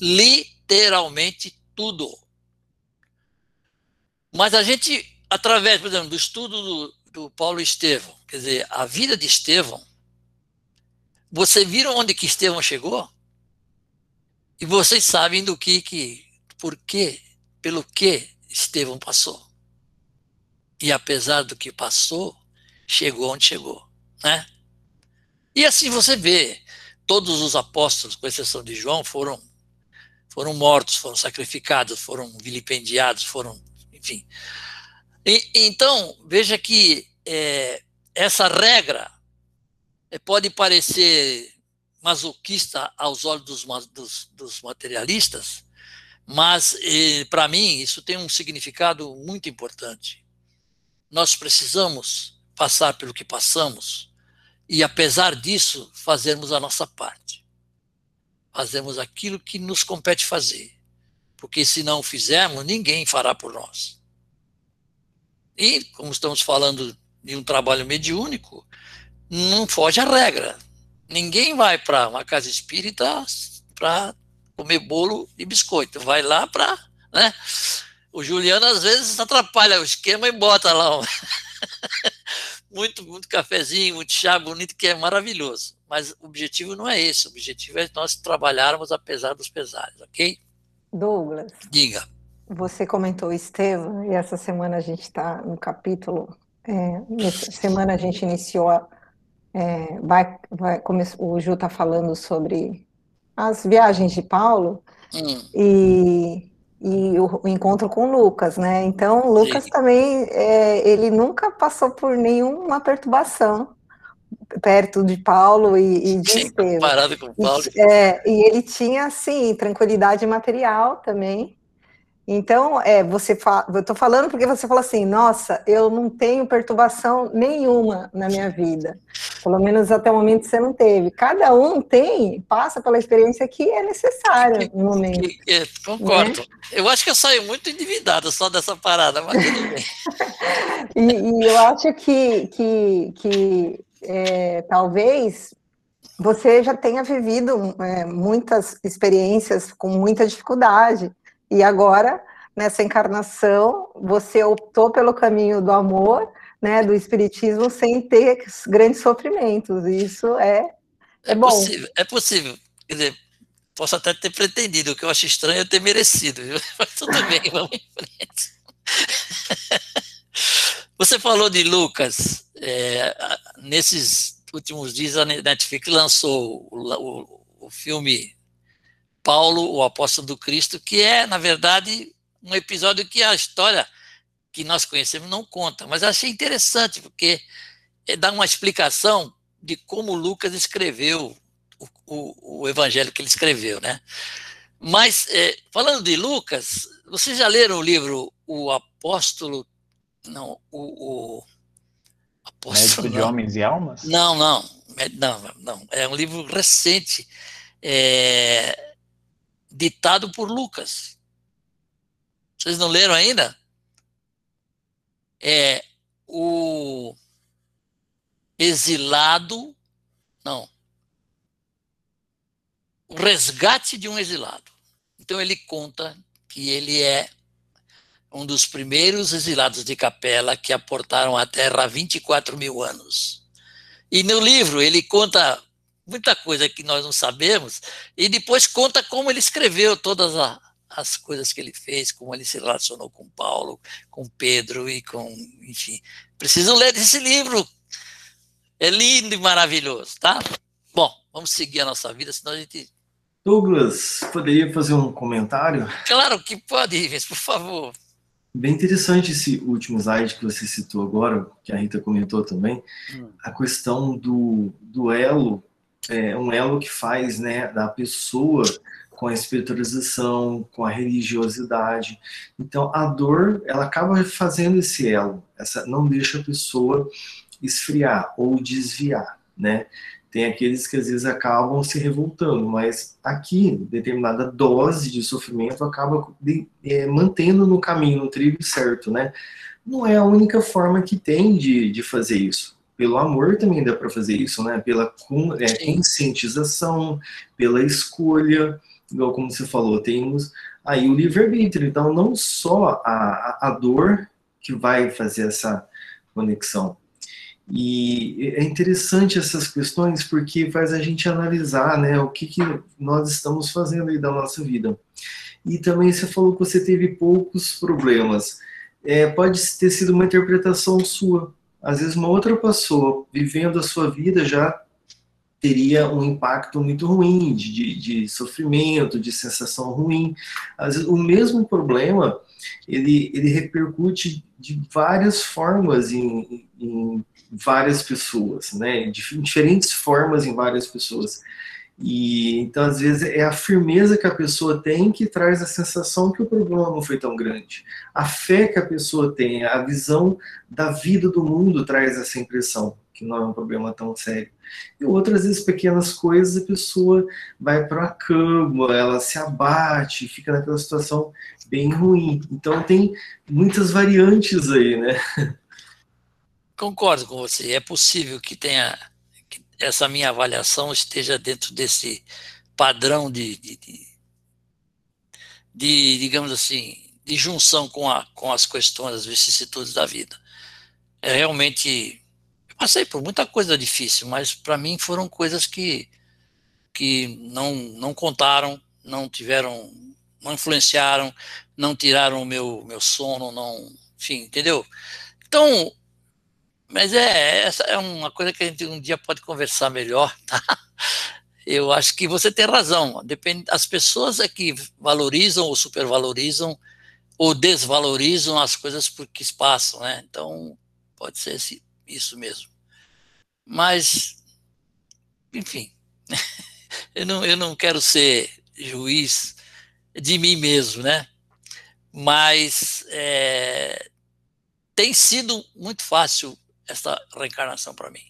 A: Literalmente tudo. Mas a gente, através, por exemplo, do estudo do, do Paulo Estevão, quer dizer, a vida de Estevão, você viram onde que Estevão chegou? E vocês sabem do que, que por quê, pelo que Estevão passou. E apesar do que passou, chegou onde chegou, né? E assim você vê, todos os apóstolos, com exceção de João, foram foram mortos, foram sacrificados, foram vilipendiados, foram, enfim. E, então, veja que é, essa regra é, pode parecer masoquista aos olhos dos, dos, dos materialistas, mas para mim isso tem um significado muito importante. Nós precisamos passar pelo que passamos e, apesar disso, fazermos a nossa parte. Fazemos aquilo que nos compete fazer. Porque se não fizermos, ninguém fará por nós. E, como estamos falando de um trabalho mediúnico, não foge a regra. Ninguém vai para uma casa espírita para comer bolo e biscoito. Vai lá para. Né? O Juliano às vezes atrapalha o esquema e bota lá um... muito, muito cafezinho, muito chá bonito, que é maravilhoso. Mas o objetivo não é esse. O objetivo é nós trabalharmos apesar dos pesares, ok?
D: Douglas.
A: Diga.
D: Você comentou Estevam, e essa semana a gente está no capítulo. É, nessa semana a gente iniciou a é, vai, vai, o Ju está falando sobre as viagens de Paulo hum. e, e o, o, encontro com Lucas, né? Então, Lucas Sim. também, é, ele nunca passou por nenhuma perturbação perto de Paulo e, e de Sim, Estevão.
A: Comparado com Paulo.
D: E, é, e ele tinha, assim, tranquilidade material também, então, é, você fala, eu estou falando porque você fala assim, nossa, eu não tenho perturbação nenhuma na minha vida. Pelo menos até o momento você não teve. Cada um tem, passa pela experiência que é necessária no momento.
A: É, concordo. Né? Eu acho que eu saio muito endividado só dessa parada, mas tudo bem.
D: e, e, eu acho que, que, que é, talvez você já tenha vivido é, muitas experiências com muita dificuldade. E agora, nessa encarnação, você optou pelo caminho do amor, né, do espiritismo, sem ter grandes sofrimentos. Isso é, é, é bom.
A: Possível, é possível. Quer dizer, posso até ter pretendido, o que eu acho estranho é ter merecido, viu? mas tudo bem, vamos em frente. Você falou de Lucas. É, nesses últimos dias, a Netflix lançou o, o, o filme Paulo, o apóstolo do Cristo, que é, na verdade, um episódio que a história que nós conhecemos não conta. Mas achei interessante, porque é, dá uma explicação de como Lucas escreveu o, o, o evangelho que ele escreveu, né? Mas, é, falando de Lucas, vocês já leram o livro O Apóstolo. Não, o. o
B: apóstolo, Médico de Homens e Almas?
A: Não, não, não, não. É um livro recente. É, ditado por Lucas. Vocês não leram ainda? É o exilado, não, o resgate de um exilado. Então ele conta que ele é um dos primeiros exilados de Capela que aportaram a terra há 24 mil anos. E no livro ele conta muita coisa que nós não sabemos, e depois conta como ele escreveu todas a, as coisas que ele fez, como ele se relacionou com Paulo, com Pedro e com, enfim. Precisam ler esse livro. É lindo e maravilhoso, tá? Bom, vamos seguir a nossa vida, senão a gente.
E: Douglas, poderia fazer um comentário?
A: Claro que pode, Ives, por favor.
E: Bem interessante esse último slide que você citou agora, que a Rita comentou também, hum. a questão do duelo é, um elo que faz né, da pessoa com a espiritualização, com a religiosidade. Então, a dor, ela acaba fazendo esse elo, essa não deixa a pessoa esfriar ou desviar, né? Tem aqueles que às vezes acabam se revoltando, mas aqui, determinada dose de sofrimento acaba de, é, mantendo no caminho, no trilho certo, né? Não é a única forma que tem de, de fazer isso. Pelo amor também dá para fazer isso, né? Pela é, conscientização, pela escolha, igual como você falou, temos aí o livre-arbítrio. Então, não só a, a dor que vai fazer essa conexão. E é interessante essas questões porque faz a gente analisar né, o que, que nós estamos fazendo aí da nossa vida. E também você falou que você teve poucos problemas. É, pode ter sido uma interpretação sua. Às vezes, uma outra pessoa vivendo a sua vida já teria um impacto muito ruim, de, de sofrimento, de sensação ruim. Às vezes, o mesmo problema, ele, ele repercute de várias formas em, em várias pessoas, né? De diferentes formas em várias pessoas. E então às vezes é a firmeza que a pessoa tem que traz a sensação que o problema não foi tão grande. A fé que a pessoa tem, a visão da vida do mundo traz essa impressão que não é um problema tão sério. E outras vezes, pequenas coisas, a pessoa vai para a cama, ela se abate, fica naquela situação bem ruim. Então, tem muitas variantes aí, né?
A: Concordo com você. É possível que tenha que essa minha avaliação esteja dentro desse padrão de, de, de, de digamos assim, de junção com, a, com as questões, as vicissitudes da vida. É realmente passei por muita coisa difícil, mas para mim foram coisas que, que não, não contaram, não tiveram, não influenciaram, não tiraram o meu, meu sono, não, enfim, entendeu? Então, mas é, essa é uma coisa que a gente um dia pode conversar melhor, tá? Eu acho que você tem razão. Depende, as pessoas é que valorizam ou supervalorizam ou desvalorizam as coisas porque passam, né? Então, pode ser esse, isso mesmo. Mas, enfim, eu não, eu não quero ser juiz de mim mesmo, né? Mas é, tem sido muito fácil essa reencarnação para mim.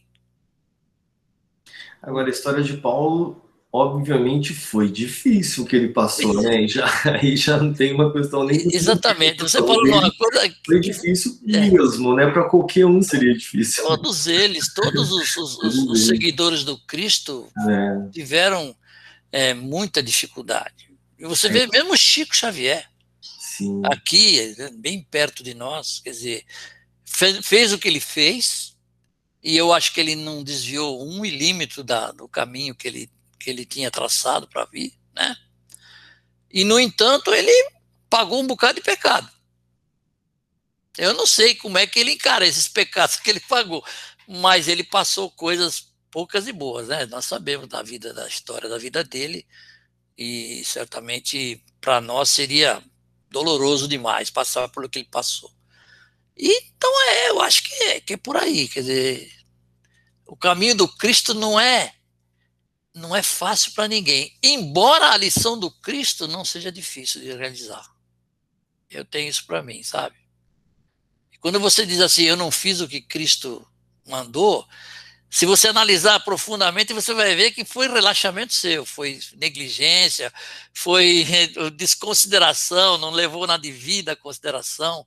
E: Agora, a história de Paulo obviamente foi difícil o que ele passou, né? E já, aí já não tem uma questão nem.
A: Exatamente, você falou uma coisa.
E: Foi difícil é. mesmo, né? Para qualquer um seria difícil.
A: Todos eles, todos os, os, os, os seguidores do Cristo é. tiveram é, muita dificuldade. E você vê mesmo Chico Xavier, Sim. aqui, bem perto de nós, quer dizer, fez, fez o que ele fez, e eu acho que ele não desviou um milímetro da, do caminho que ele que ele tinha traçado para vir, né? E, no entanto, ele pagou um bocado de pecado. Eu não sei como é que ele encara esses pecados que ele pagou, mas ele passou coisas poucas e boas, né? Nós sabemos da vida, da história da vida dele, e certamente para nós seria doloroso demais passar pelo que ele passou. Então é, eu acho que é, que é por aí, quer dizer, o caminho do Cristo não é não é fácil para ninguém, embora a lição do Cristo não seja difícil de realizar. Eu tenho isso para mim, sabe? E quando você diz assim, eu não fiz o que Cristo mandou, se você analisar profundamente, você vai ver que foi relaxamento seu, foi negligência, foi desconsideração, não levou na devida consideração,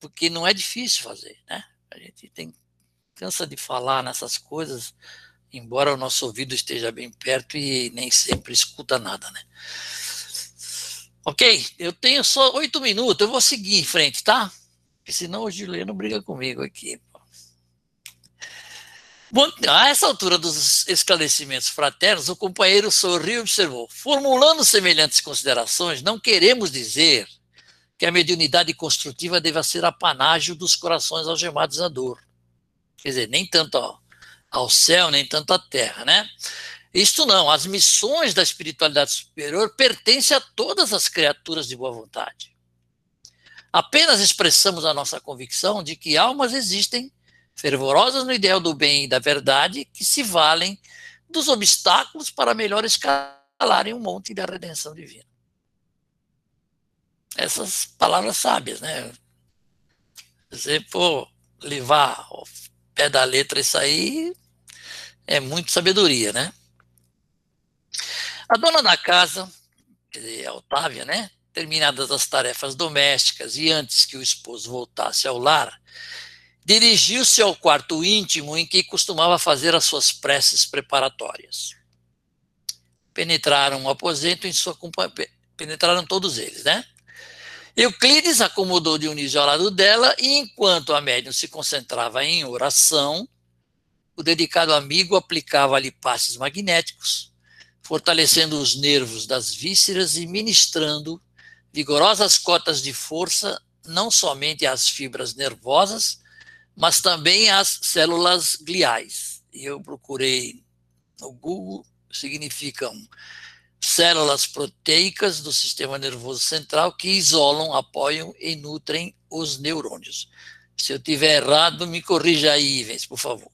A: porque não é difícil fazer, né? A gente tem cansa de falar nessas coisas, embora o nosso ouvido esteja bem perto e nem sempre escuta nada, né? Ok, eu tenho só oito minutos, eu vou seguir em frente, tá? Porque senão o Juliano briga comigo aqui. Bom, a essa altura dos esclarecimentos fraternos, o companheiro sorriu e observou. Formulando semelhantes considerações, não queremos dizer que a mediunidade construtiva deva ser apanágio dos corações algemados à dor. Quer dizer, nem tanto ó, ao céu, nem tanto à terra, né? Isto não, as missões da espiritualidade superior pertencem a todas as criaturas de boa vontade. Apenas expressamos a nossa convicção de que almas existem fervorosas no ideal do bem e da verdade que se valem dos obstáculos para melhor escalarem o monte da redenção divina. Essas palavras sábias, né? Você, pô, levar ao pé da letra isso aí é muito sabedoria, né? A dona da casa, a Otávia, né? Terminadas as tarefas domésticas e antes que o esposo voltasse ao lar, dirigiu-se ao quarto íntimo em que costumava fazer as suas preces preparatórias. Penetraram o aposento em sua companhia, penetraram todos eles, né? Euclides acomodou Dionísio ao lado dela e enquanto a médium se concentrava em oração, o dedicado amigo aplicava-lhe passes magnéticos, fortalecendo os nervos das vísceras e ministrando vigorosas cotas de força não somente às fibras nervosas, mas também às células gliais. E eu procurei no Google, significam células proteicas do sistema nervoso central que isolam, apoiam e nutrem os neurônios. Se eu tiver errado, me corrija aí, Ivens, por favor.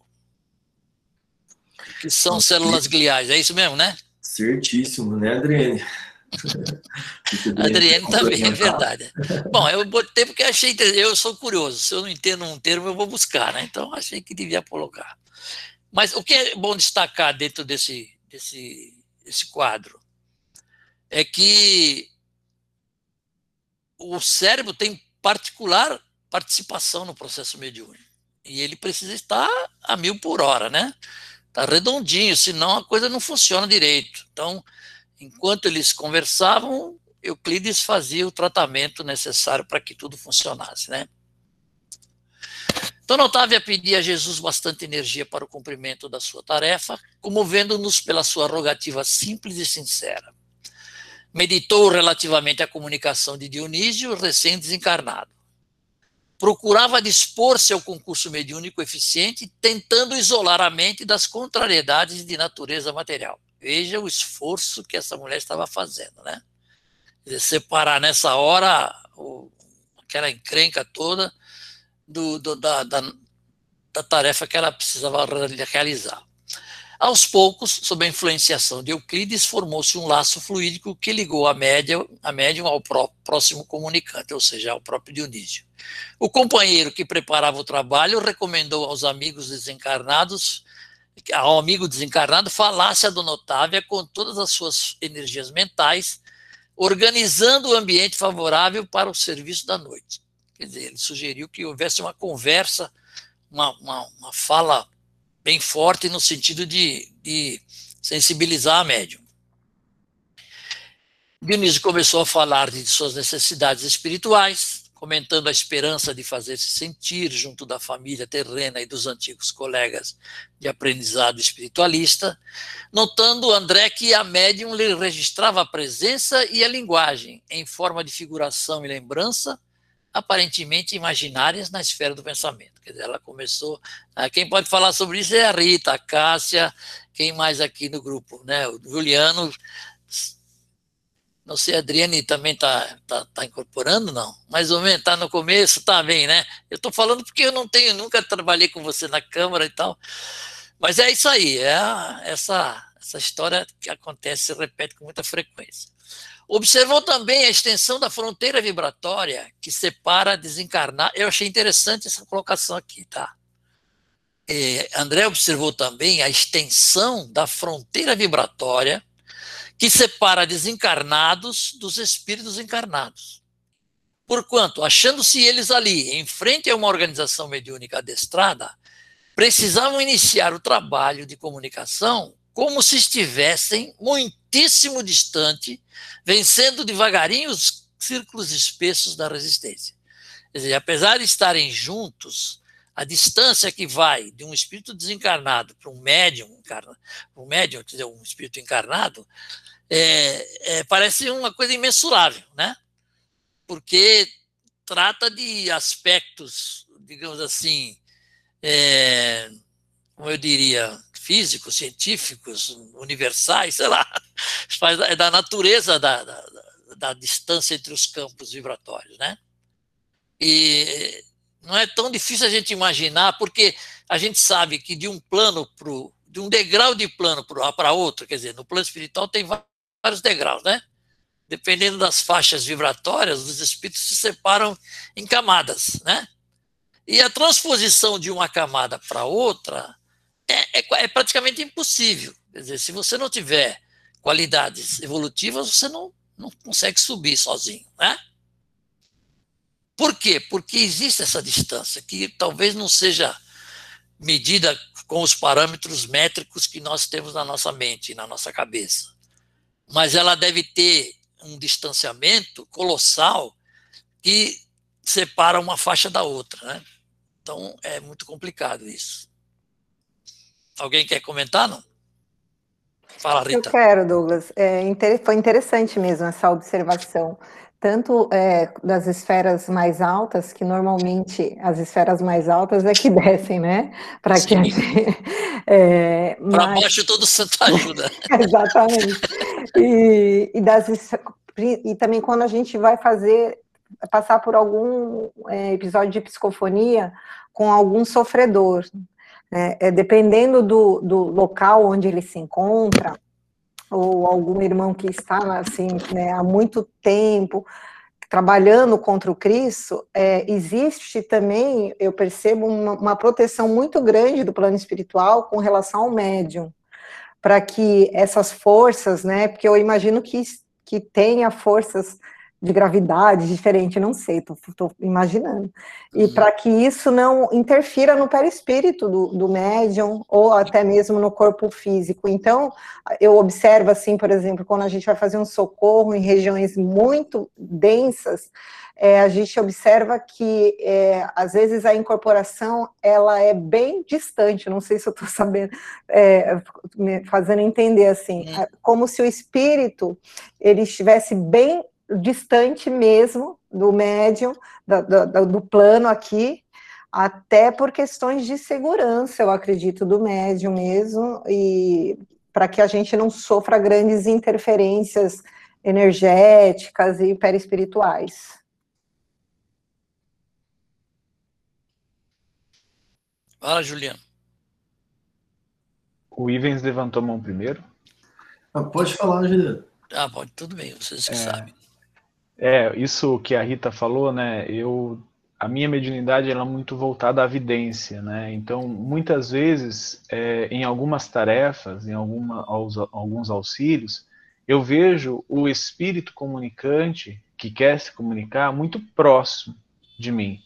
A: Que são células gliais, é isso mesmo, né?
E: Certíssimo, né, Adriane?
A: Adriane também, é verdade. Bom, eu botei porque achei, eu sou curioso, se eu não entendo um termo, eu vou buscar, né? Então achei que devia colocar. Mas o que é bom destacar dentro desse, desse, desse quadro é que o cérebro tem particular participação no processo mediúnico. E ele precisa estar a mil por hora, né? Está redondinho, senão a coisa não funciona direito. Então, enquanto eles conversavam, Euclides fazia o tratamento necessário para que tudo funcionasse, né? Dona Otávia pedia a Jesus bastante energia para o cumprimento da sua tarefa, comovendo-nos pela sua rogativa simples e sincera. Meditou relativamente à comunicação de Dionísio, recém-desencarnado. Procurava dispor-se ao concurso mediúnico eficiente, tentando isolar a mente das contrariedades de natureza material. Veja o esforço que essa mulher estava fazendo, né? Separar nessa hora o, aquela encrenca toda do, do, da, da, da tarefa que ela precisava realizar. Aos poucos, sob a influenciação de Euclides, formou-se um laço fluídico que ligou a médium, a médium ao próximo comunicante, ou seja, ao próprio Dionísio. O companheiro que preparava o trabalho recomendou aos amigos desencarnados, ao amigo desencarnado, falasse a Dona Otávia com todas as suas energias mentais, organizando o ambiente favorável para o serviço da noite. Quer dizer, ele sugeriu que houvesse uma conversa, uma, uma, uma fala bem forte no sentido de, de sensibilizar a médium. Dionísio começou a falar de suas necessidades espirituais, comentando a esperança de fazer-se sentir junto da família terrena e dos antigos colegas de aprendizado espiritualista, notando André que a médium lhe registrava a presença e a linguagem em forma de figuração e lembrança, aparentemente imaginárias na esfera do pensamento. Quer dizer, ela começou. Ah, quem pode falar sobre isso é a Rita, a Cássia, quem mais aqui no grupo, né? O Juliano. Não sei, a Adriane também está tá, tá incorporando, não? Mais ou menos, está no começo, está bem, né? Eu estou falando porque eu não tenho, nunca trabalhei com você na Câmara e tal. Mas é isso aí, é essa, essa história que acontece, se repete com muita frequência. Observou também a extensão da fronteira vibratória que separa desencarnar. Eu achei interessante essa colocação aqui, tá? É, André observou também a extensão da fronteira vibratória que separa desencarnados dos espíritos encarnados. Porquanto, achando-se eles ali, em frente a uma organização mediúnica adestrada, precisavam iniciar o trabalho de comunicação como se estivessem muitíssimo distante, vencendo devagarinho os círculos espessos da resistência. Quer dizer, apesar de estarem juntos, a distância que vai de um espírito desencarnado para um médium, um médium, quer dizer, um espírito encarnado, é, é, parece uma coisa imensurável, né? Porque trata de aspectos, digamos assim, é, como eu diria, físicos, científicos, universais, sei lá, é da natureza da, da, da distância entre os campos vibratórios, né? E não é tão difícil a gente imaginar, porque a gente sabe que de um plano pro, de um degrau de plano para outro, quer dizer, no plano espiritual tem vários degraus, né? Dependendo das faixas vibratórias, os espíritos se separam em camadas, né? E a transposição de uma camada para outra é, é, é, praticamente impossível. Quer dizer, se você não tiver qualidades evolutivas, você não, não consegue subir sozinho, né? Por quê? Porque existe essa distância, que talvez não seja medida com os parâmetros métricos que nós temos na nossa mente, na nossa cabeça. Mas ela deve ter um distanciamento colossal que separa uma faixa da outra. Né? Então é muito complicado isso. Alguém quer comentar, não?
D: Fala, Rita. Eu quero, Douglas. É, foi interessante mesmo essa observação tanto é, das esferas mais altas, que normalmente as esferas mais altas é que descem, né? Para que a gente,
A: é, Para mas... baixo todo santo ajuda.
D: Exatamente. E, e, das, e também quando a gente vai fazer, passar por algum é, episódio de psicofonia com algum sofredor, né? É, dependendo do, do local onde ele se encontra, ou algum irmão que está assim né, há muito tempo trabalhando contra o Cristo, é, existe também, eu percebo, uma, uma, proteção muito grande do plano espiritual com relação ao médium, para que essas forças, né, porque eu imagino que, que tenha forças de gravidade diferente, não sei, estou imaginando. E uhum. para que isso não interfira no perispírito do, do médium ou até mesmo no corpo físico. Então, eu observo assim, por exemplo, quando a gente vai fazer um socorro em regiões muito densas, é, a gente observa que é, às vezes a incorporação ela é bem distante. Não sei se eu estou sabendo, é, me fazendo entender assim, é como se o espírito ele estivesse bem distante mesmo do médium, do, do, do plano aqui, até por questões de segurança, eu acredito, do médium mesmo, e para que a gente não sofra grandes interferências energéticas e perispirituais.
A: Fala, Juliano.
B: O Ivens levantou a mão primeiro.
E: Ah, pode falar, Juliano.
A: Ah, pode, tudo bem, vocês que é, sabem.
B: É, isso que a Rita falou, né? Eu, a minha mediunidade ela é muito voltada à evidência, né? Então, muitas vezes, é, em algumas tarefas, em alguma, aos, alguns auxílios, eu vejo o espírito comunicante que quer se comunicar muito próximo de mim.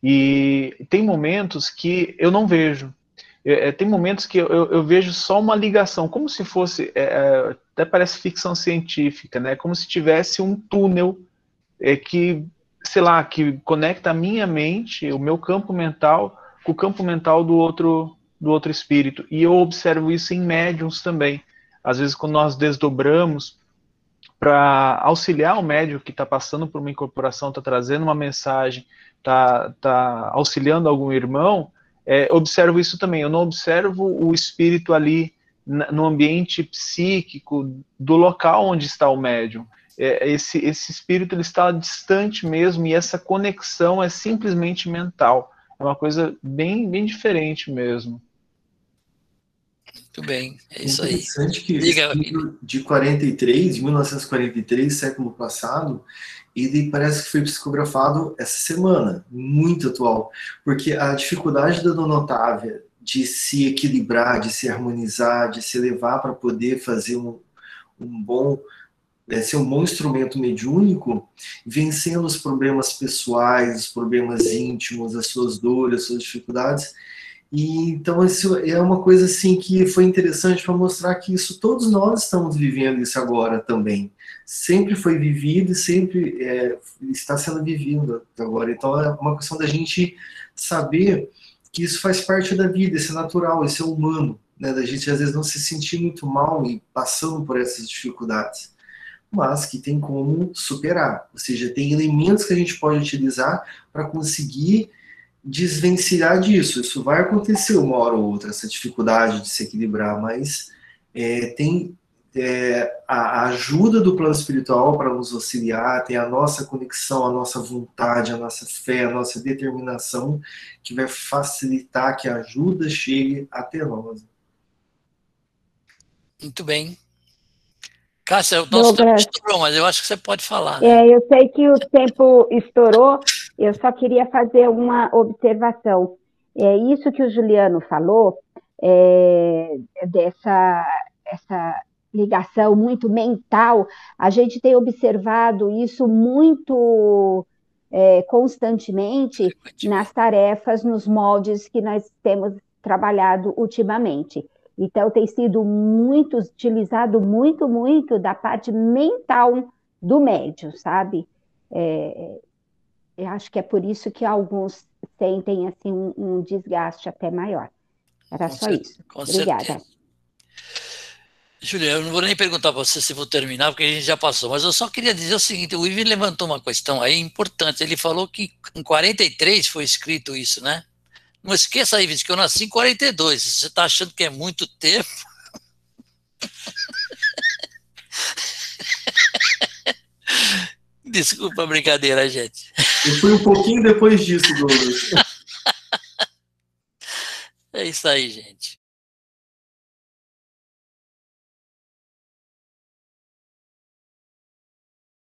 B: E tem momentos que eu não vejo. É, é tem momentos que eu, eu, vejo só uma ligação, como se fosse, é, é, até parece ficção científica, né? Como se tivesse um túnel é, que, sei lá, que conecta a minha mente, o meu campo mental, com o campo mental do outro, do outro espírito. E eu observo isso em médiums também. Às vezes, quando nós desdobramos para auxiliar o médium que está passando por uma incorporação, está trazendo uma mensagem, está tá auxiliando algum irmão, é, observo isso também. Eu não observo o espírito ali no ambiente psíquico do local onde está o médium é, esse, esse espírito ele está distante mesmo e essa conexão é simplesmente mental. É uma coisa bem, bem diferente mesmo.
A: Muito bem, é isso aí.
E: Interessante que Diga. livro de 43, de 1943, século passado, ele parece que foi psicografado essa semana, muito atual, porque a dificuldade da Dona Otávia de se equilibrar, de se harmonizar, de se elevar para poder fazer um, um bom é, ser um bom instrumento mediúnico, vencendo os problemas pessoais, os problemas íntimos, as suas dores, as suas dificuldades. E então isso é uma coisa assim que foi interessante para mostrar que isso todos nós estamos vivendo isso agora também. Sempre foi vivido e sempre é, está sendo vivido agora. Então é uma questão da gente saber que isso faz parte da vida, isso é natural, isso é humano, né? Da gente às vezes não se sentir muito mal e passando por essas dificuldades mas que tem como superar. Ou seja, tem elementos que a gente pode utilizar para conseguir desvencilhar disso. Isso vai acontecer uma hora ou outra, essa dificuldade de se equilibrar, mas é, tem é, a ajuda do plano espiritual para nos auxiliar, tem a nossa conexão, a nossa vontade, a nossa fé, a nossa determinação, que vai facilitar que a ajuda chegue até nós.
A: Muito bem. Cássia, o nosso tempo estourou, mas eu acho que você pode falar. Né?
C: É, eu sei que o tempo estourou, eu só queria fazer uma observação. É isso que o Juliano falou, é, dessa essa ligação muito mental, a gente tem observado isso muito é, constantemente nas tarefas, nos moldes que nós temos trabalhado ultimamente. Então, tem sido muito utilizado, muito, muito da parte mental do médio, sabe? É, eu acho que é por isso que alguns sentem assim um, um desgaste até maior. Era com só isso. Obrigada. Certeza.
A: Julia, eu não vou nem perguntar para você se vou terminar, porque a gente já passou, mas eu só queria dizer o seguinte: o Ivan levantou uma questão aí importante. Ele falou que em 43 foi escrito isso, né? Não esqueça aí, que eu nasci em 42. Você está achando que é muito tempo? Desculpa a brincadeira, gente.
E: Eu fui um pouquinho depois disso, Douglas.
A: É isso aí, gente.